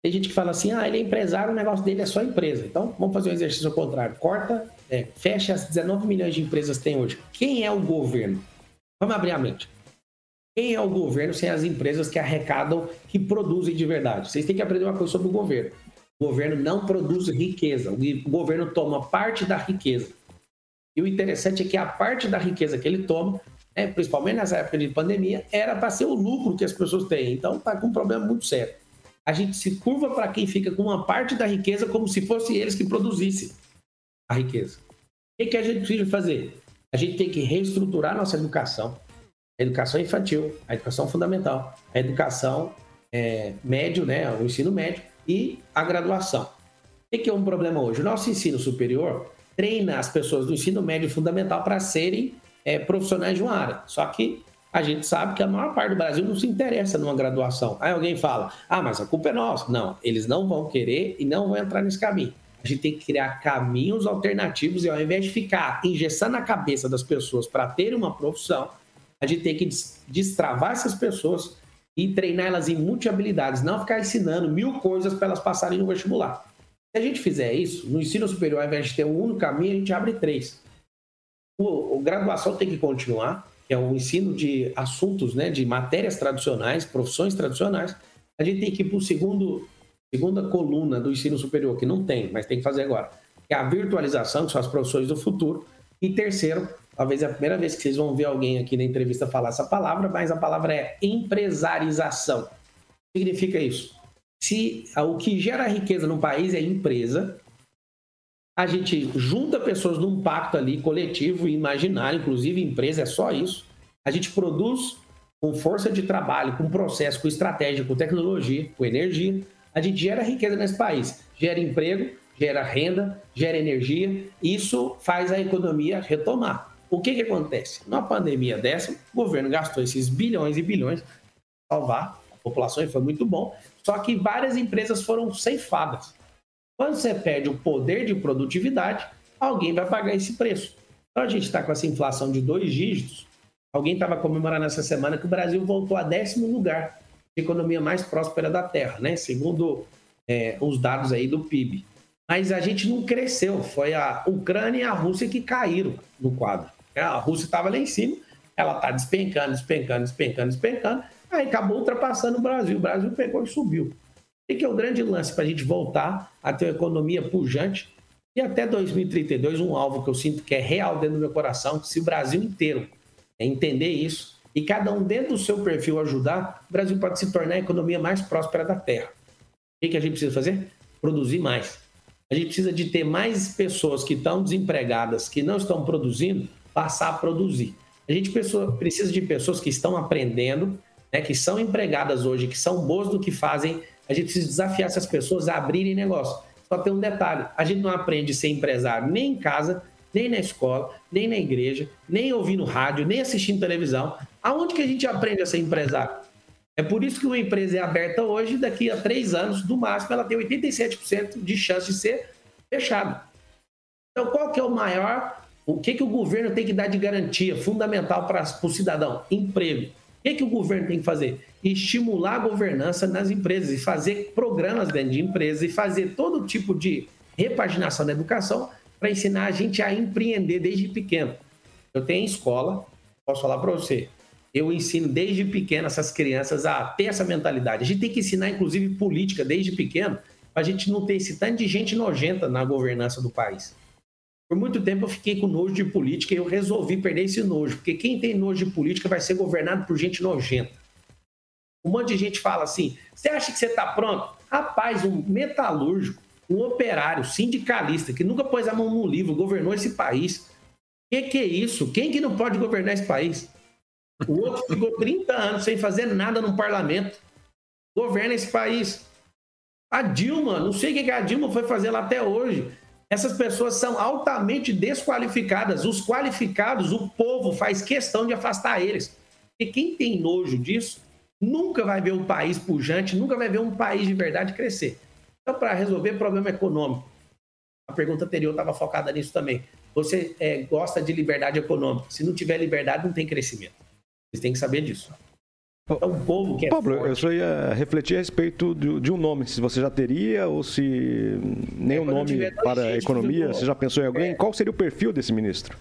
Tem gente que fala assim, ah, ele é empresário, o negócio dele é só empresa. Então, vamos fazer um exercício ao contrário. Corta, é, fecha as 19 milhões de empresas que tem hoje. Quem é o governo? Vamos abrir a mente. Quem é o governo sem as empresas que arrecadam, que produzem de verdade? Vocês têm que aprender uma coisa sobre o governo. O governo não produz riqueza. O governo toma parte da riqueza. E o interessante é que a parte da riqueza que ele toma, né, principalmente nessa época de pandemia, era para ser o lucro que as pessoas têm. Então, está com um problema muito sério a gente se curva para quem fica com uma parte da riqueza como se fosse eles que produzissem a riqueza. O que, que a gente precisa fazer? A gente tem que reestruturar nossa educação. A educação infantil, a educação fundamental, a educação é, médio, né, o ensino médio e a graduação. O que, que é um problema hoje? O nosso ensino superior treina as pessoas do ensino médio fundamental para serem é, profissionais de uma área. Só que a gente sabe que a maior parte do Brasil não se interessa numa graduação. Aí alguém fala, ah, mas a culpa é nossa. Não, eles não vão querer e não vão entrar nesse caminho. A gente tem que criar caminhos alternativos e ao invés de ficar engessando a cabeça das pessoas para ter uma profissão, a gente tem que destravar essas pessoas e treinar elas em multi-habilidades, não ficar ensinando mil coisas para elas passarem no vestibular. Se a gente fizer isso, no ensino superior, ao invés de ter um único caminho, a gente abre três. O, o graduação tem que continuar, que é o ensino de assuntos, né, de matérias tradicionais, profissões tradicionais, a gente tem que ir para o segundo, segunda coluna do ensino superior, que não tem, mas tem que fazer agora, é a virtualização, que são as profissões do futuro, e terceiro, Talvez é a primeira vez que vocês vão ver alguém aqui na entrevista falar essa palavra, mas a palavra é empresarização. Significa isso? Se o que gera riqueza no país é empresa, a gente junta pessoas num pacto ali coletivo e imaginário, inclusive empresa é só isso. A gente produz com força de trabalho, com processo, com estratégia, com tecnologia, com energia. A gente gera riqueza nesse país, gera emprego, gera renda, gera energia. Isso faz a economia retomar. O que, que acontece? Numa pandemia dessa, o governo gastou esses bilhões e bilhões para salvar a população e foi muito bom. Só que várias empresas foram ceifadas. Quando você perde o poder de produtividade, alguém vai pagar esse preço. Então a gente está com essa inflação de dois dígitos. Alguém estava comemorando essa semana que o Brasil voltou a décimo lugar economia mais próspera da Terra, né? Segundo é, os dados aí do PIB. Mas a gente não cresceu. Foi a Ucrânia e a Rússia que caíram no quadro. A Rússia estava lá em cima, ela está despencando, despencando, despencando, despencando. Aí acabou ultrapassando o Brasil. O Brasil pegou e subiu. E que é o grande lance para a gente voltar a ter uma economia pujante e até 2032, um alvo que eu sinto que é real dentro do meu coração, se o Brasil inteiro entender isso e cada um dentro do seu perfil ajudar, o Brasil pode se tornar a economia mais próspera da Terra. O que a gente precisa fazer? Produzir mais. A gente precisa de ter mais pessoas que estão desempregadas, que não estão produzindo, passar a produzir. A gente precisa de pessoas que estão aprendendo, né, que são empregadas hoje, que são boas do que fazem a gente precisa desafiar essas pessoas a abrirem negócio. Só tem um detalhe: a gente não aprende a ser empresário nem em casa, nem na escola, nem na igreja, nem ouvindo rádio, nem assistindo televisão. Aonde que a gente aprende a ser empresário? É por isso que uma empresa é aberta hoje, daqui a três anos, do máximo, ela tem 87% de chance de ser fechada. Então, qual que é o maior, o que, que o governo tem que dar de garantia fundamental para o cidadão? Emprego. O que, que o governo tem que fazer? estimular a governança nas empresas e fazer programas dentro de empresas e fazer todo tipo de repaginação da educação para ensinar a gente a empreender desde pequeno. Eu tenho escola, posso falar para você, eu ensino desde pequeno essas crianças a ter essa mentalidade. A gente tem que ensinar, inclusive, política desde pequeno, para a gente não ter esse tanto de gente nojenta na governança do país. Por muito tempo eu fiquei com nojo de política e eu resolvi perder esse nojo, porque quem tem nojo de política vai ser governado por gente nojenta. Um monte de gente fala assim: você acha que você está pronto? Rapaz, um metalúrgico, um operário, sindicalista, que nunca pôs a mão no livro, governou esse país. O que, que é isso? Quem que não pode governar esse país? O outro ficou 30 anos sem fazer nada no parlamento. Governa esse país. A Dilma, não sei o que a Dilma foi fazer lá até hoje. Essas pessoas são altamente desqualificadas. Os qualificados, o povo faz questão de afastar eles. E quem tem nojo disso nunca vai ver um país pujante, nunca vai ver um país de verdade crescer. Então, para resolver problema econômico, a pergunta anterior estava focada nisso também. Você é, gosta de liberdade econômica. Se não tiver liberdade, não tem crescimento. Vocês têm que saber disso. Então, o povo que é Pablo, forte, eu só ia refletir a respeito de, de, um nome, se você já teria ou se nenhum é, nome para a economia, você já pensou em alguém? É. Qual seria o perfil desse ministro?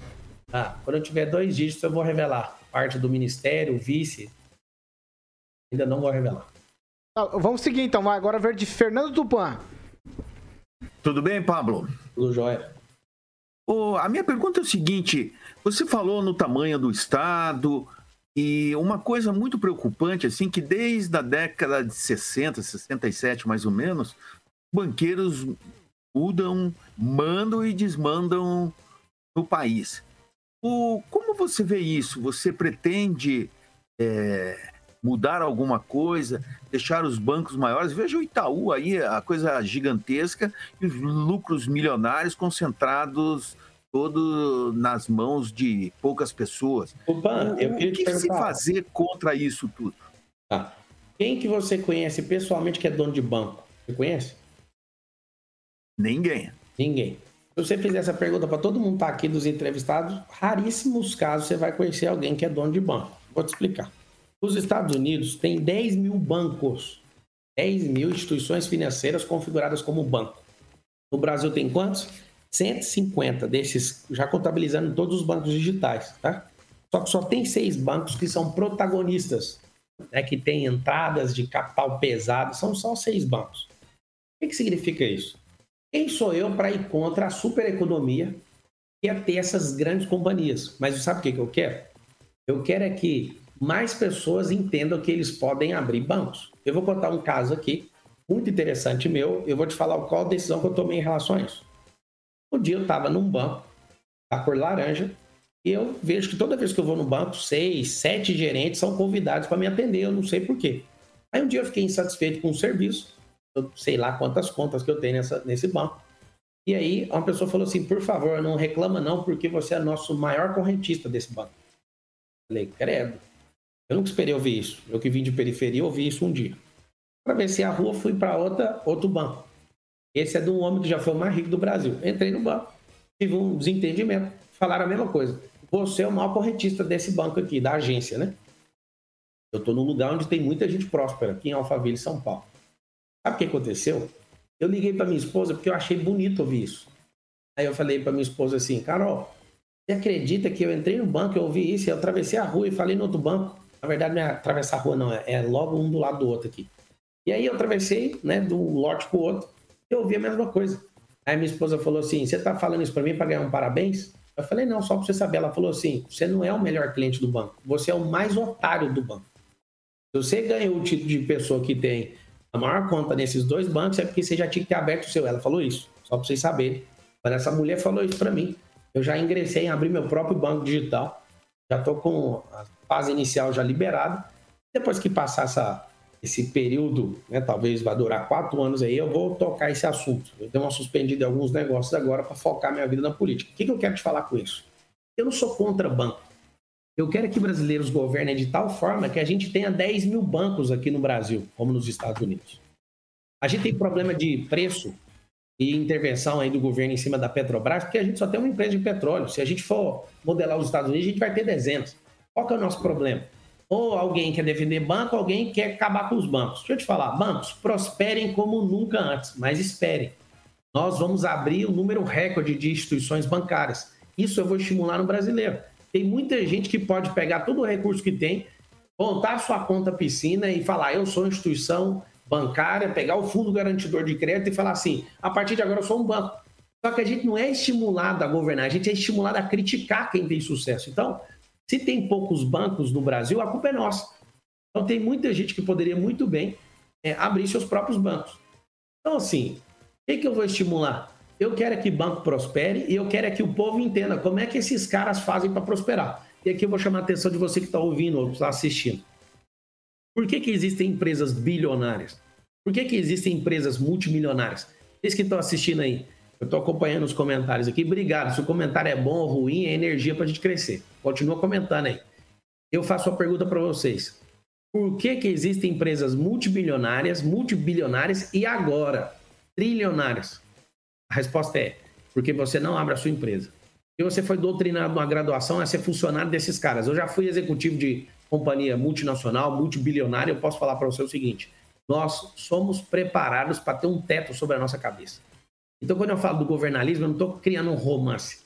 Ah, quando eu tiver dois dígitos, eu vou revelar. Parte do ministério, vice, Ainda não vou revelar. Ah, vamos seguir então, vai agora ver de Fernando Tupan. Tudo bem, Pablo? Tudo jóia. Oh, a minha pergunta é o seguinte: você falou no tamanho do Estado, e uma coisa muito preocupante, assim, que desde a década de 60, 67 mais ou menos, banqueiros mudam, mandam e desmandam no país. O, como você vê isso? Você pretende é, mudar alguma coisa, deixar os bancos maiores. Veja o Itaú aí, a coisa gigantesca e os lucros milionários concentrados todo nas mãos de poucas pessoas. Opa, o, o que se fazer contra isso tudo? Tá. Quem que você conhece pessoalmente que é dono de banco? Você conhece? Ninguém. Ninguém. Se você fizer essa pergunta para todo mundo que tá aqui dos entrevistados, raríssimos casos você vai conhecer alguém que é dono de banco. Vou te explicar. Os Estados Unidos têm 10 mil bancos, 10 mil instituições financeiras configuradas como banco. No Brasil tem quantos? 150 desses, já contabilizando todos os bancos digitais, tá? Só que só tem seis bancos que são protagonistas, né, que têm entradas de capital pesado, são só seis bancos. O que, que significa isso? Quem sou eu para ir contra a supereconomia quer ter essas grandes companhias. Mas sabe o que, que eu quero? Eu quero é que mais pessoas entendam que eles podem abrir bancos. Eu vou contar um caso aqui, muito interessante meu. Eu vou te falar qual decisão que eu tomei em relação a isso. Um dia eu estava num banco, da cor laranja, e eu vejo que toda vez que eu vou no banco, seis, sete gerentes são convidados para me atender, eu não sei por quê. Aí um dia eu fiquei insatisfeito com o serviço, eu sei lá quantas contas que eu tenho nessa, nesse banco. E aí uma pessoa falou assim, por favor, não reclama não, porque você é nosso maior correntista desse banco. Falei, credo. Eu nunca esperei ouvir isso. Eu que vim de periferia, ouvi isso um dia. Atravessei a rua, fui para outro banco. Esse é de um homem que já foi o mais rico do Brasil. Entrei no banco, tive um desentendimento. Falaram a mesma coisa. Você é o maior correntista desse banco aqui, da agência, né? Eu estou num lugar onde tem muita gente próspera, aqui em Alphaville, São Paulo. Sabe o que aconteceu? Eu liguei para minha esposa porque eu achei bonito ouvir isso. Aí eu falei para minha esposa assim, Carol, você acredita que eu entrei no banco, eu ouvi isso, eu atravessei a rua e falei no outro banco. Na verdade, não é atravessar a rua, não, é, é logo um do lado do outro aqui. E aí eu atravessei, né, um lote pro outro, eu ouvi a mesma coisa. Aí minha esposa falou assim: Você tá falando isso para mim para ganhar um parabéns? Eu falei: Não, só para você saber. Ela falou assim: Você não é o melhor cliente do banco, você é o mais otário do banco. Se você ganhou o título de pessoa que tem a maior conta nesses dois bancos, é porque você já tinha que ter aberto o seu. Ela falou isso, só para vocês saberem. Mas essa mulher falou isso para mim. Eu já ingressei em abrir meu próprio banco digital. Já estou com a fase inicial já liberada. Depois que passar essa, esse período, né, talvez vai durar quatro anos aí, eu vou tocar esse assunto. Eu dei uma suspendida em alguns negócios agora para focar minha vida na política. O que, que eu quero te falar com isso? Eu não sou contra banco. Eu quero que brasileiros governem de tal forma que a gente tenha 10 mil bancos aqui no Brasil, como nos Estados Unidos. A gente tem problema de preço e intervenção aí do governo em cima da Petrobras, porque a gente só tem uma empresa de petróleo. Se a gente for modelar os Estados Unidos, a gente vai ter dezenas. Qual que é o nosso problema? Ou alguém quer defender banco, alguém quer acabar com os bancos. Deixa eu te falar, bancos prosperem como nunca antes, mas esperem. Nós vamos abrir o número recorde de instituições bancárias. Isso eu vou estimular no brasileiro. Tem muita gente que pode pegar todo o recurso que tem, montar sua conta piscina e falar: eu sou instituição bancária, pegar o fundo garantidor de crédito e falar assim: a partir de agora eu sou um banco. Só que a gente não é estimulado a governar, a gente é estimulado a criticar quem tem sucesso. Então, se tem poucos bancos no Brasil, a culpa é nossa. Então, tem muita gente que poderia muito bem é, abrir seus próprios bancos. Então, assim, o que, que eu vou estimular? Eu quero é que banco prospere e eu quero é que o povo entenda como é que esses caras fazem para prosperar. E aqui eu vou chamar a atenção de você que está ouvindo ou está assistindo. Por que, que existem empresas bilionárias? Por que, que existem empresas multimilionárias? Vocês que estão assistindo aí, eu estou acompanhando os comentários aqui. Obrigado. Se o comentário é bom ou ruim, é energia para a gente crescer. Continua comentando aí. Eu faço uma pergunta para vocês. Por que, que existem empresas multibilionárias, multibilionárias e agora trilionárias? A resposta é porque você não abre a sua empresa. E você foi doutrinado numa graduação a ser funcionário desses caras. Eu já fui executivo de companhia multinacional, multibilionária. Eu posso falar para você o seguinte: nós somos preparados para ter um teto sobre a nossa cabeça. Então, quando eu falo do governalismo, eu não estou criando um romance.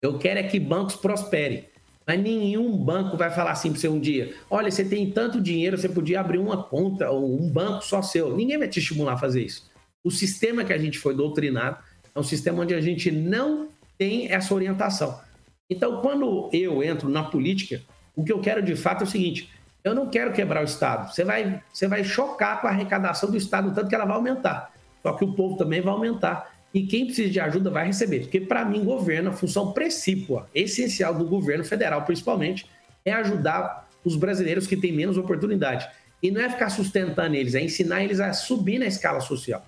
Eu quero é que bancos prosperem. Mas nenhum banco vai falar assim para você um dia: olha, você tem tanto dinheiro, você podia abrir uma conta ou um banco só seu. Ninguém vai te estimular a fazer isso. O sistema que a gente foi doutrinado é um sistema onde a gente não tem essa orientação. Então, quando eu entro na política, o que eu quero de fato é o seguinte: eu não quero quebrar o Estado. Você vai, você vai chocar com a arrecadação do Estado, tanto que ela vai aumentar. Só que o povo também vai aumentar. E quem precisa de ajuda vai receber. Porque, para mim, governo, a função precípua, essencial do governo federal, principalmente, é ajudar os brasileiros que têm menos oportunidade. E não é ficar sustentando eles, é ensinar eles a subir na escala social.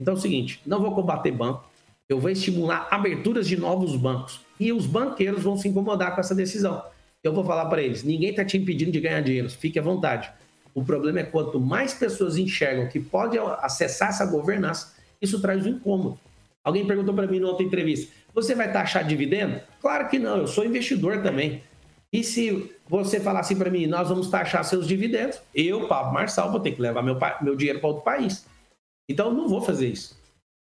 Então é o seguinte: não vou combater banco, eu vou estimular aberturas de novos bancos. E os banqueiros vão se incomodar com essa decisão. Eu vou falar para eles: ninguém está te impedindo de ganhar dinheiro, fique à vontade. O problema é quanto mais pessoas enxergam que pode acessar essa governança, isso traz um incômodo. Alguém perguntou para mim na outra entrevista: você vai taxar dividendo? Claro que não, eu sou investidor também. E se você falar assim para mim, nós vamos taxar seus dividendos, eu, Pablo Marçal, vou ter que levar meu, meu dinheiro para outro país. Então, eu não vou fazer isso.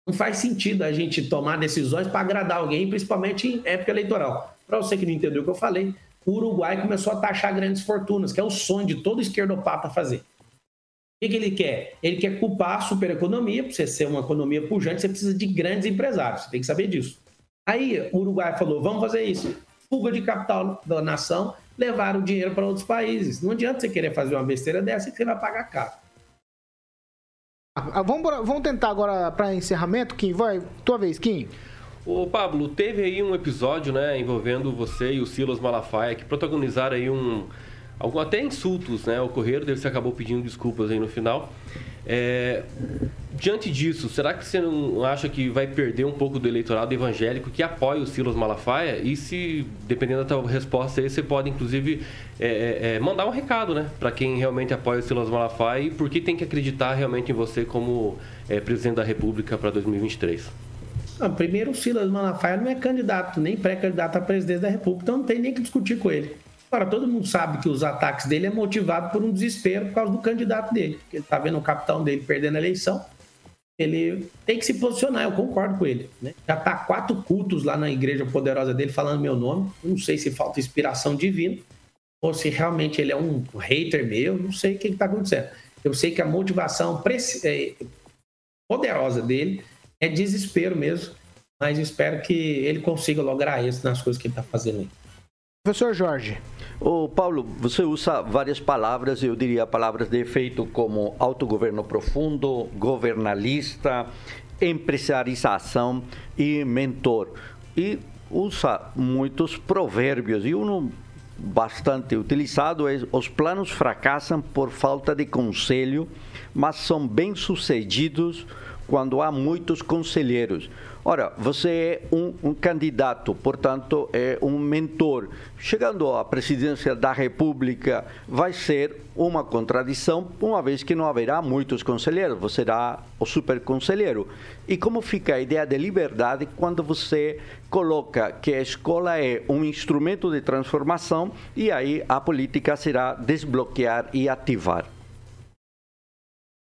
Não faz sentido a gente tomar decisões para agradar alguém, principalmente em época eleitoral. Para você que não entendeu o que eu falei, o Uruguai começou a taxar grandes fortunas, que é o sonho de todo esquerdopata fazer. O que, que ele quer? Ele quer culpar a supereconomia. Para você ser uma economia pujante, você precisa de grandes empresários. Você tem que saber disso. Aí o Uruguai falou: vamos fazer isso. Fuga de capital da nação, levaram o dinheiro para outros países. Não adianta você querer fazer uma besteira dessa que você vai pagar caro. Ah, Vamos, vamos tentar agora para encerramento, Kim. Vai, tua vez, Kim. Ô Pablo, teve aí um episódio, né, envolvendo você e o Silas Malafaia, que protagonizaram aí um. Algum, até insultos, né? Ocorreram, você acabou pedindo desculpas aí no final. É, diante disso, será que você não acha que vai perder um pouco do eleitorado evangélico que apoia o Silas Malafaia? E se, dependendo da tua resposta aí, você pode inclusive é, é, é, mandar um recado, né? Para quem realmente apoia o Silas Malafaia e por que tem que acreditar realmente em você como é, presidente da República para 2023. Não, primeiro, o Silas Malafaia não é candidato, nem pré-candidato à presidência da República, então não tem nem que discutir com ele. Agora, todo mundo sabe que os ataques dele é motivado por um desespero por causa do candidato dele. Ele tá vendo o capitão dele perdendo a eleição. Ele tem que se posicionar, eu concordo com ele. né? Já tá quatro cultos lá na igreja poderosa dele falando meu nome. Não sei se falta inspiração divina ou se realmente ele é um hater meu, não sei o que está acontecendo. Eu sei que a motivação é, poderosa dele é desespero mesmo, mas espero que ele consiga lograr isso nas coisas que ele está fazendo aí. Professor Jorge. Ô, Paulo, você usa várias palavras, eu diria palavras de efeito como autogoverno profundo, governalista, empresarização e mentor. E usa muitos provérbios e um bastante utilizado é os planos fracassam por falta de conselho, mas são bem-sucedidos quando há muitos conselheiros. Ora, você é um, um candidato, portanto, é um mentor. Chegando à presidência da República, vai ser uma contradição, uma vez que não haverá muitos conselheiros, você será o super conselheiro. E como fica a ideia de liberdade quando você coloca que a escola é um instrumento de transformação e aí a política será desbloquear e ativar?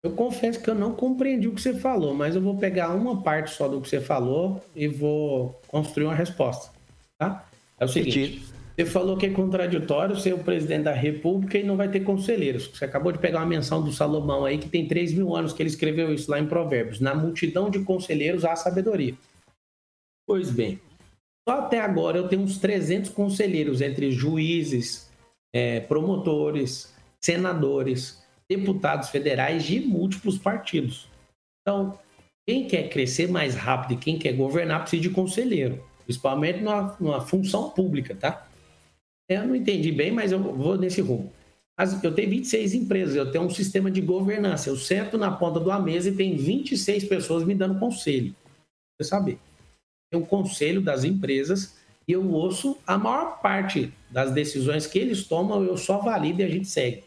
Eu confesso que eu não compreendi o que você falou, mas eu vou pegar uma parte só do que você falou e vou construir uma resposta. Tá? É o seguinte: você falou que é contraditório ser o presidente da República e não vai ter conselheiros. Você acabou de pegar uma menção do Salomão aí, que tem 3 mil anos que ele escreveu isso lá em Provérbios. Na multidão de conselheiros há sabedoria. Pois bem, só até agora eu tenho uns 300 conselheiros entre juízes, eh, promotores, senadores, deputados federais de múltiplos partidos. Então, quem quer crescer mais rápido e quem quer governar precisa de conselheiro, principalmente numa, numa função pública, tá? Eu não entendi bem, mas eu vou nesse rumo. As- Eu tenho 26 empresas, eu tenho um sistema de governança. Eu sento na ponta de uma mesa e tem 26 pessoas me dando conselho. Você saber. Tem um conselho das empresas e eu ouço a maior parte das decisões que eles tomam, eu só valido e a gente segue.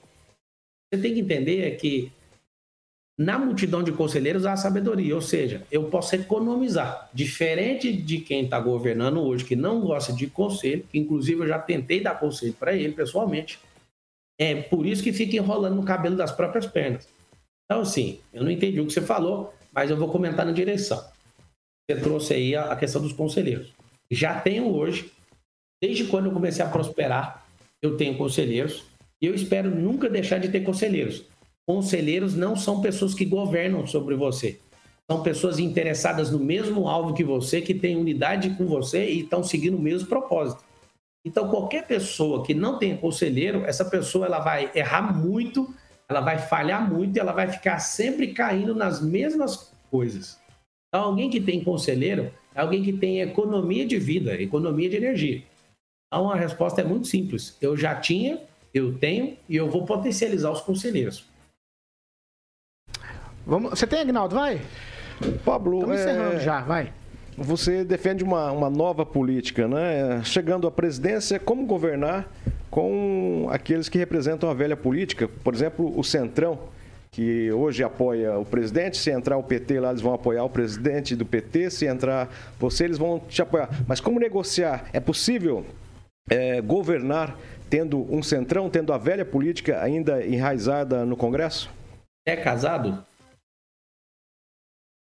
Você tem que entender é que na multidão de conselheiros há sabedoria, ou seja, eu posso economizar. Diferente de quem está governando hoje, que não gosta de conselho, que inclusive eu já tentei dar conselho para ele pessoalmente, é por isso que fica enrolando no cabelo das próprias pernas. Então, assim, eu não entendi o que você falou, mas eu vou comentar na direção. Você trouxe aí a a questão dos conselheiros. Já tenho hoje, desde quando eu comecei a prosperar, eu tenho conselheiros e eu espero nunca deixar de ter conselheiros. Conselheiros não são pessoas que governam sobre você. São pessoas interessadas no mesmo alvo que você, que têm unidade com você e estão seguindo o mesmo propósito. Então, qualquer pessoa que não tenha conselheiro, essa pessoa ela vai errar muito, ela vai falhar muito e ela vai ficar sempre caindo nas mesmas coisas. Então, alguém que tem conselheiro é alguém que tem economia de vida, economia de energia. Então, a resposta é muito simples. Eu já tinha, eu tenho e eu vou potencializar os conselheiros. Vamos, você tem, Agnaldo? Vai. Pablo, Estamos encerrando é, já, vai. Você defende uma, uma nova política, né? Chegando à presidência, como governar com aqueles que representam a velha política? Por exemplo, o Centrão, que hoje apoia o presidente. Se entrar o PT lá, eles vão apoiar o presidente do PT. Se entrar você, eles vão te apoiar. Mas como negociar? É possível é, governar tendo um Centrão, tendo a velha política ainda enraizada no Congresso? É casado?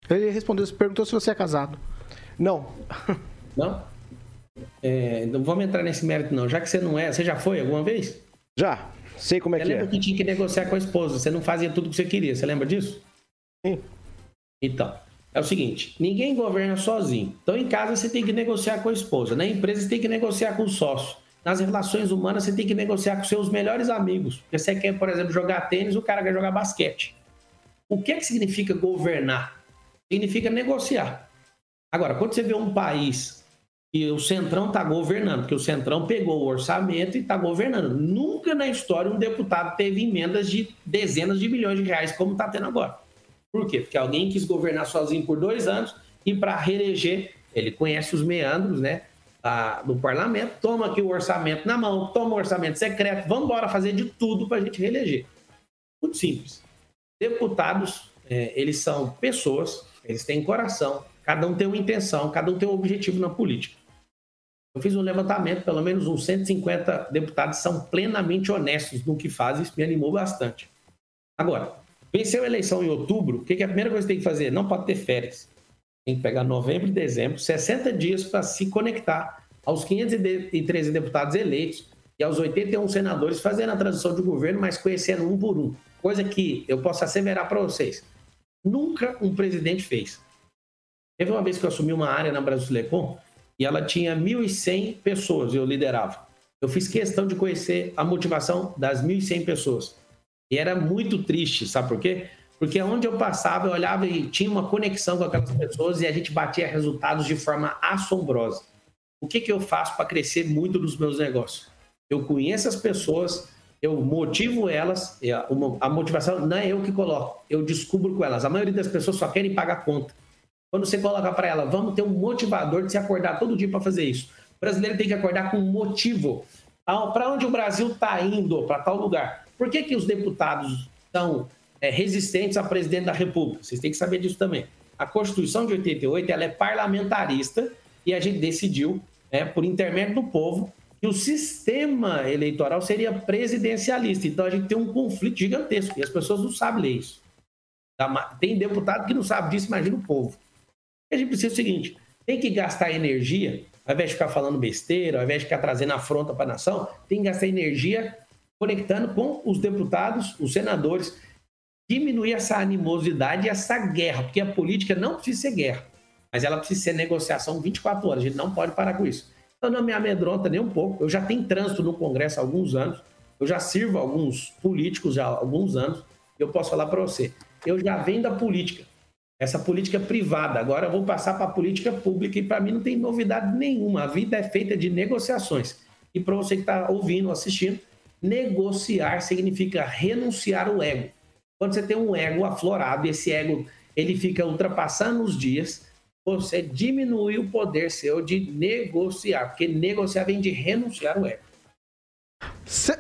Ele respondeu, perguntou se você é casado. Não. Não? É, não vamos entrar nesse mérito, não. Já que você não é, você já foi alguma vez? Já. Sei como é você que lembra é. que tinha que negociar com a esposa? Você não fazia tudo o que você queria. Você lembra disso? Sim. Então, é o seguinte: ninguém governa sozinho. Então, em casa, você tem que negociar com a esposa. Na empresa, você tem que negociar com o sócio. Nas relações humanas, você tem que negociar com seus melhores amigos. Porque você quer, por exemplo, jogar tênis, o cara quer jogar basquete. O que, é que significa governar? Significa negociar. Agora, quando você vê um país e o Centrão está governando, porque o Centrão pegou o orçamento e está governando. Nunca na história um deputado teve emendas de dezenas de milhões de reais, como está tendo agora. Por quê? Porque alguém quis governar sozinho por dois anos e para reeleger, ele conhece os meandros, né? Do parlamento, toma aqui o orçamento na mão, toma o orçamento secreto, vamos embora fazer de tudo para a gente reeleger. Muito simples. Deputados, é, eles são pessoas, eles têm coração, cada um tem uma intenção, cada um tem um objetivo na política. Eu fiz um levantamento, pelo menos uns 150 deputados são plenamente honestos no que fazem, isso me animou bastante. Agora, venceu a eleição em outubro, o que, que é a primeira coisa que tem que fazer? Não pode ter férias. Tem que pegar novembro e dezembro, 60 dias para se conectar aos 513 deputados eleitos e aos 81 senadores, fazendo a transição de governo, mas conhecendo um por um. Coisa que eu posso asseverar para vocês. Nunca um presidente fez. Teve uma vez que eu assumi uma área na Brasilecom e ela tinha 1.100 pessoas, eu liderava. Eu fiz questão de conhecer a motivação das 1.100 pessoas. E era muito triste, sabe por quê? Porque onde eu passava, eu olhava e tinha uma conexão com aquelas pessoas e a gente batia resultados de forma assombrosa. O que, que eu faço para crescer muito nos meus negócios? Eu conheço as pessoas, eu motivo elas, a motivação não é eu que coloco, eu descubro com elas. A maioria das pessoas só querem pagar conta. Quando você coloca para ela, vamos ter um motivador de se acordar todo dia para fazer isso. O brasileiro tem que acordar com um motivo. Para onde o Brasil está indo, para tal lugar. Por que, que os deputados são é, resistentes a presidente da República? Vocês têm que saber disso também. A Constituição de 88 ela é parlamentarista e a gente decidiu, né, por intermédio do povo, que o sistema eleitoral seria presidencialista. Então a gente tem um conflito gigantesco e as pessoas não sabem ler isso. Tá, tem deputado que não sabe disso, imagina o povo. A gente precisa do seguinte: tem que gastar energia, ao invés de ficar falando besteira, ao invés de ficar trazendo afronta para a nação, tem que gastar energia conectando com os deputados, os senadores, diminuir essa animosidade essa guerra, porque a política não precisa ser guerra, mas ela precisa ser negociação 24 horas. A gente não pode parar com isso. Então não me amedronta nem um pouco. Eu já tenho trânsito no Congresso há alguns anos. Eu já sirvo alguns políticos há alguns anos. Eu posso falar para você. Eu já venho da política. Essa política privada. Agora eu vou passar para a política pública e para mim não tem novidade nenhuma. A vida é feita de negociações. E para você que está ouvindo, assistindo, negociar significa renunciar ao ego. Quando você tem um ego aflorado, esse ego ele fica ultrapassando os dias, você diminui o poder seu de negociar, porque negociar vem de renunciar o ego.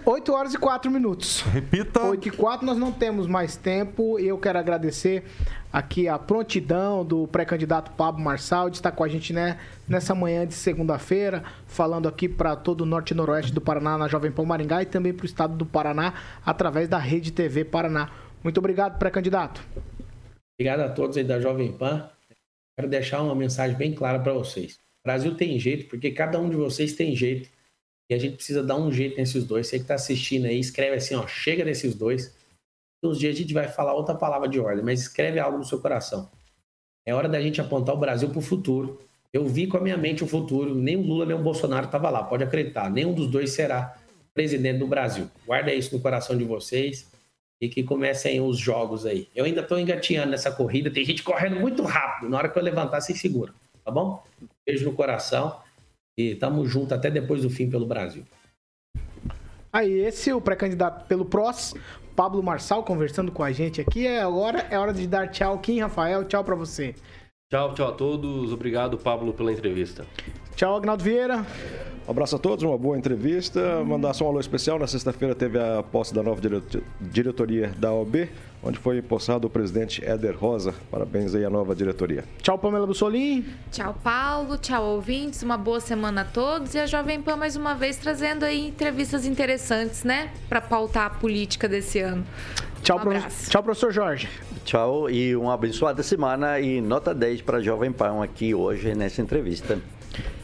8 horas e 4 minutos. Repita. 8 e 4, nós não temos mais tempo. Eu quero agradecer aqui a prontidão do pré-candidato Pablo Marçal de estar com a gente né, nessa manhã de segunda-feira, falando aqui para todo o norte e noroeste do Paraná, na Jovem Pão Maringá e também para o estado do Paraná, através da Rede TV Paraná. Muito obrigado, pré-candidato. Obrigado a todos aí da Jovem Pan. Quero deixar uma mensagem bem clara para vocês. O Brasil tem jeito, porque cada um de vocês tem jeito. E a gente precisa dar um jeito nesses dois. Você que está assistindo aí, escreve assim, ó, chega nesses dois. Uns dias a gente vai falar outra palavra de ordem, mas escreve algo no seu coração. É hora da gente apontar o Brasil para o futuro. Eu vi com a minha mente o futuro. Nem o Lula nem o Bolsonaro estava lá, pode acreditar. Nenhum dos dois será presidente do Brasil. Guarda isso no coração de vocês e que comecem os jogos aí. Eu ainda estou engatinhando nessa corrida, tem gente correndo muito rápido. Na hora que eu levantar, se segura, tá bom? Beijo no coração e tamo junto até depois do fim pelo Brasil. Aí, esse é o pré-candidato pelo PROS, Pablo Marçal, conversando com a gente aqui. É agora é hora de dar tchau. Kim Rafael, tchau para você. Tchau, tchau a todos. Obrigado, Pablo, pela entrevista. Tchau, Agnaldo Vieira. Um abraço a todos, uma boa entrevista. Mandar só um alô especial. Na sexta-feira teve a posse da nova diretoria da OB, onde foi empossado o presidente Éder Rosa. Parabéns aí à nova diretoria. Tchau, Pamela Bussolim. Tchau, Paulo. Tchau, ouvintes. Uma boa semana a todos. E a Jovem Pan, mais uma vez, trazendo aí entrevistas interessantes, né? Para pautar a política desse ano. Tchau, um pro... Tchau, professor Jorge. Tchau e uma abençoada semana e nota 10 para Jovem Pan aqui hoje nessa entrevista.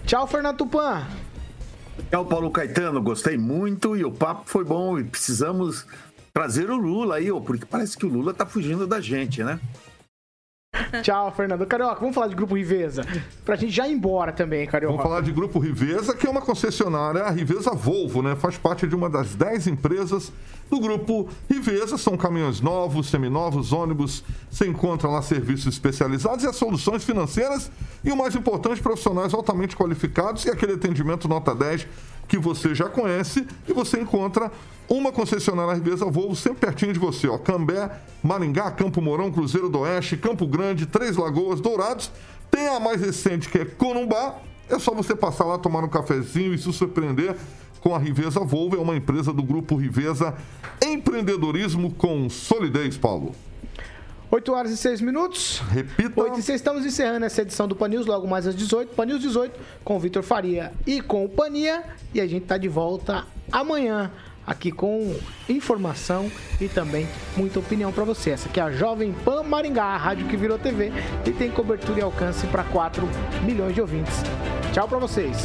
Tchau, Fernando Tupan. Tchau, Paulo Caetano. Gostei muito e o papo foi bom e precisamos trazer o Lula aí, porque parece que o Lula tá fugindo da gente, né? Tchau, Fernando. Carioca, vamos falar de Grupo Riveza. Pra gente já ir embora também, Carioca. Vamos falar de Grupo Riveza, que é uma concessionária, a Riveza Volvo, né? Faz parte de uma das 10 empresas do Grupo Riveza. São caminhões novos, seminovos, ônibus. Você encontra lá serviços especializados e as soluções financeiras. E o mais importante, profissionais altamente qualificados e aquele atendimento nota 10 que você já conhece. E você encontra uma concessionária Riveza Volvo sempre pertinho de você, ó. Cambé, Maringá, Campo Mourão, Cruzeiro do Oeste, Campo Grande, Três Lagoas, Dourados. Tem a mais recente que é Corumbá. É só você passar lá, tomar um cafezinho e se surpreender com a Riveza Volvo. É uma empresa do grupo Riveza Empreendedorismo com solidez, Paulo. 8 horas e 6 minutos. Repita. 8 e 6, estamos encerrando essa edição do Pan News, logo mais às 18. Pan News 18, com o Vitor Faria e companhia. E a gente tá de volta amanhã, aqui com informação e também muita opinião para você. Essa aqui é a Jovem Pan Maringá, a rádio que virou TV e tem cobertura e alcance para 4 milhões de ouvintes. Tchau para vocês.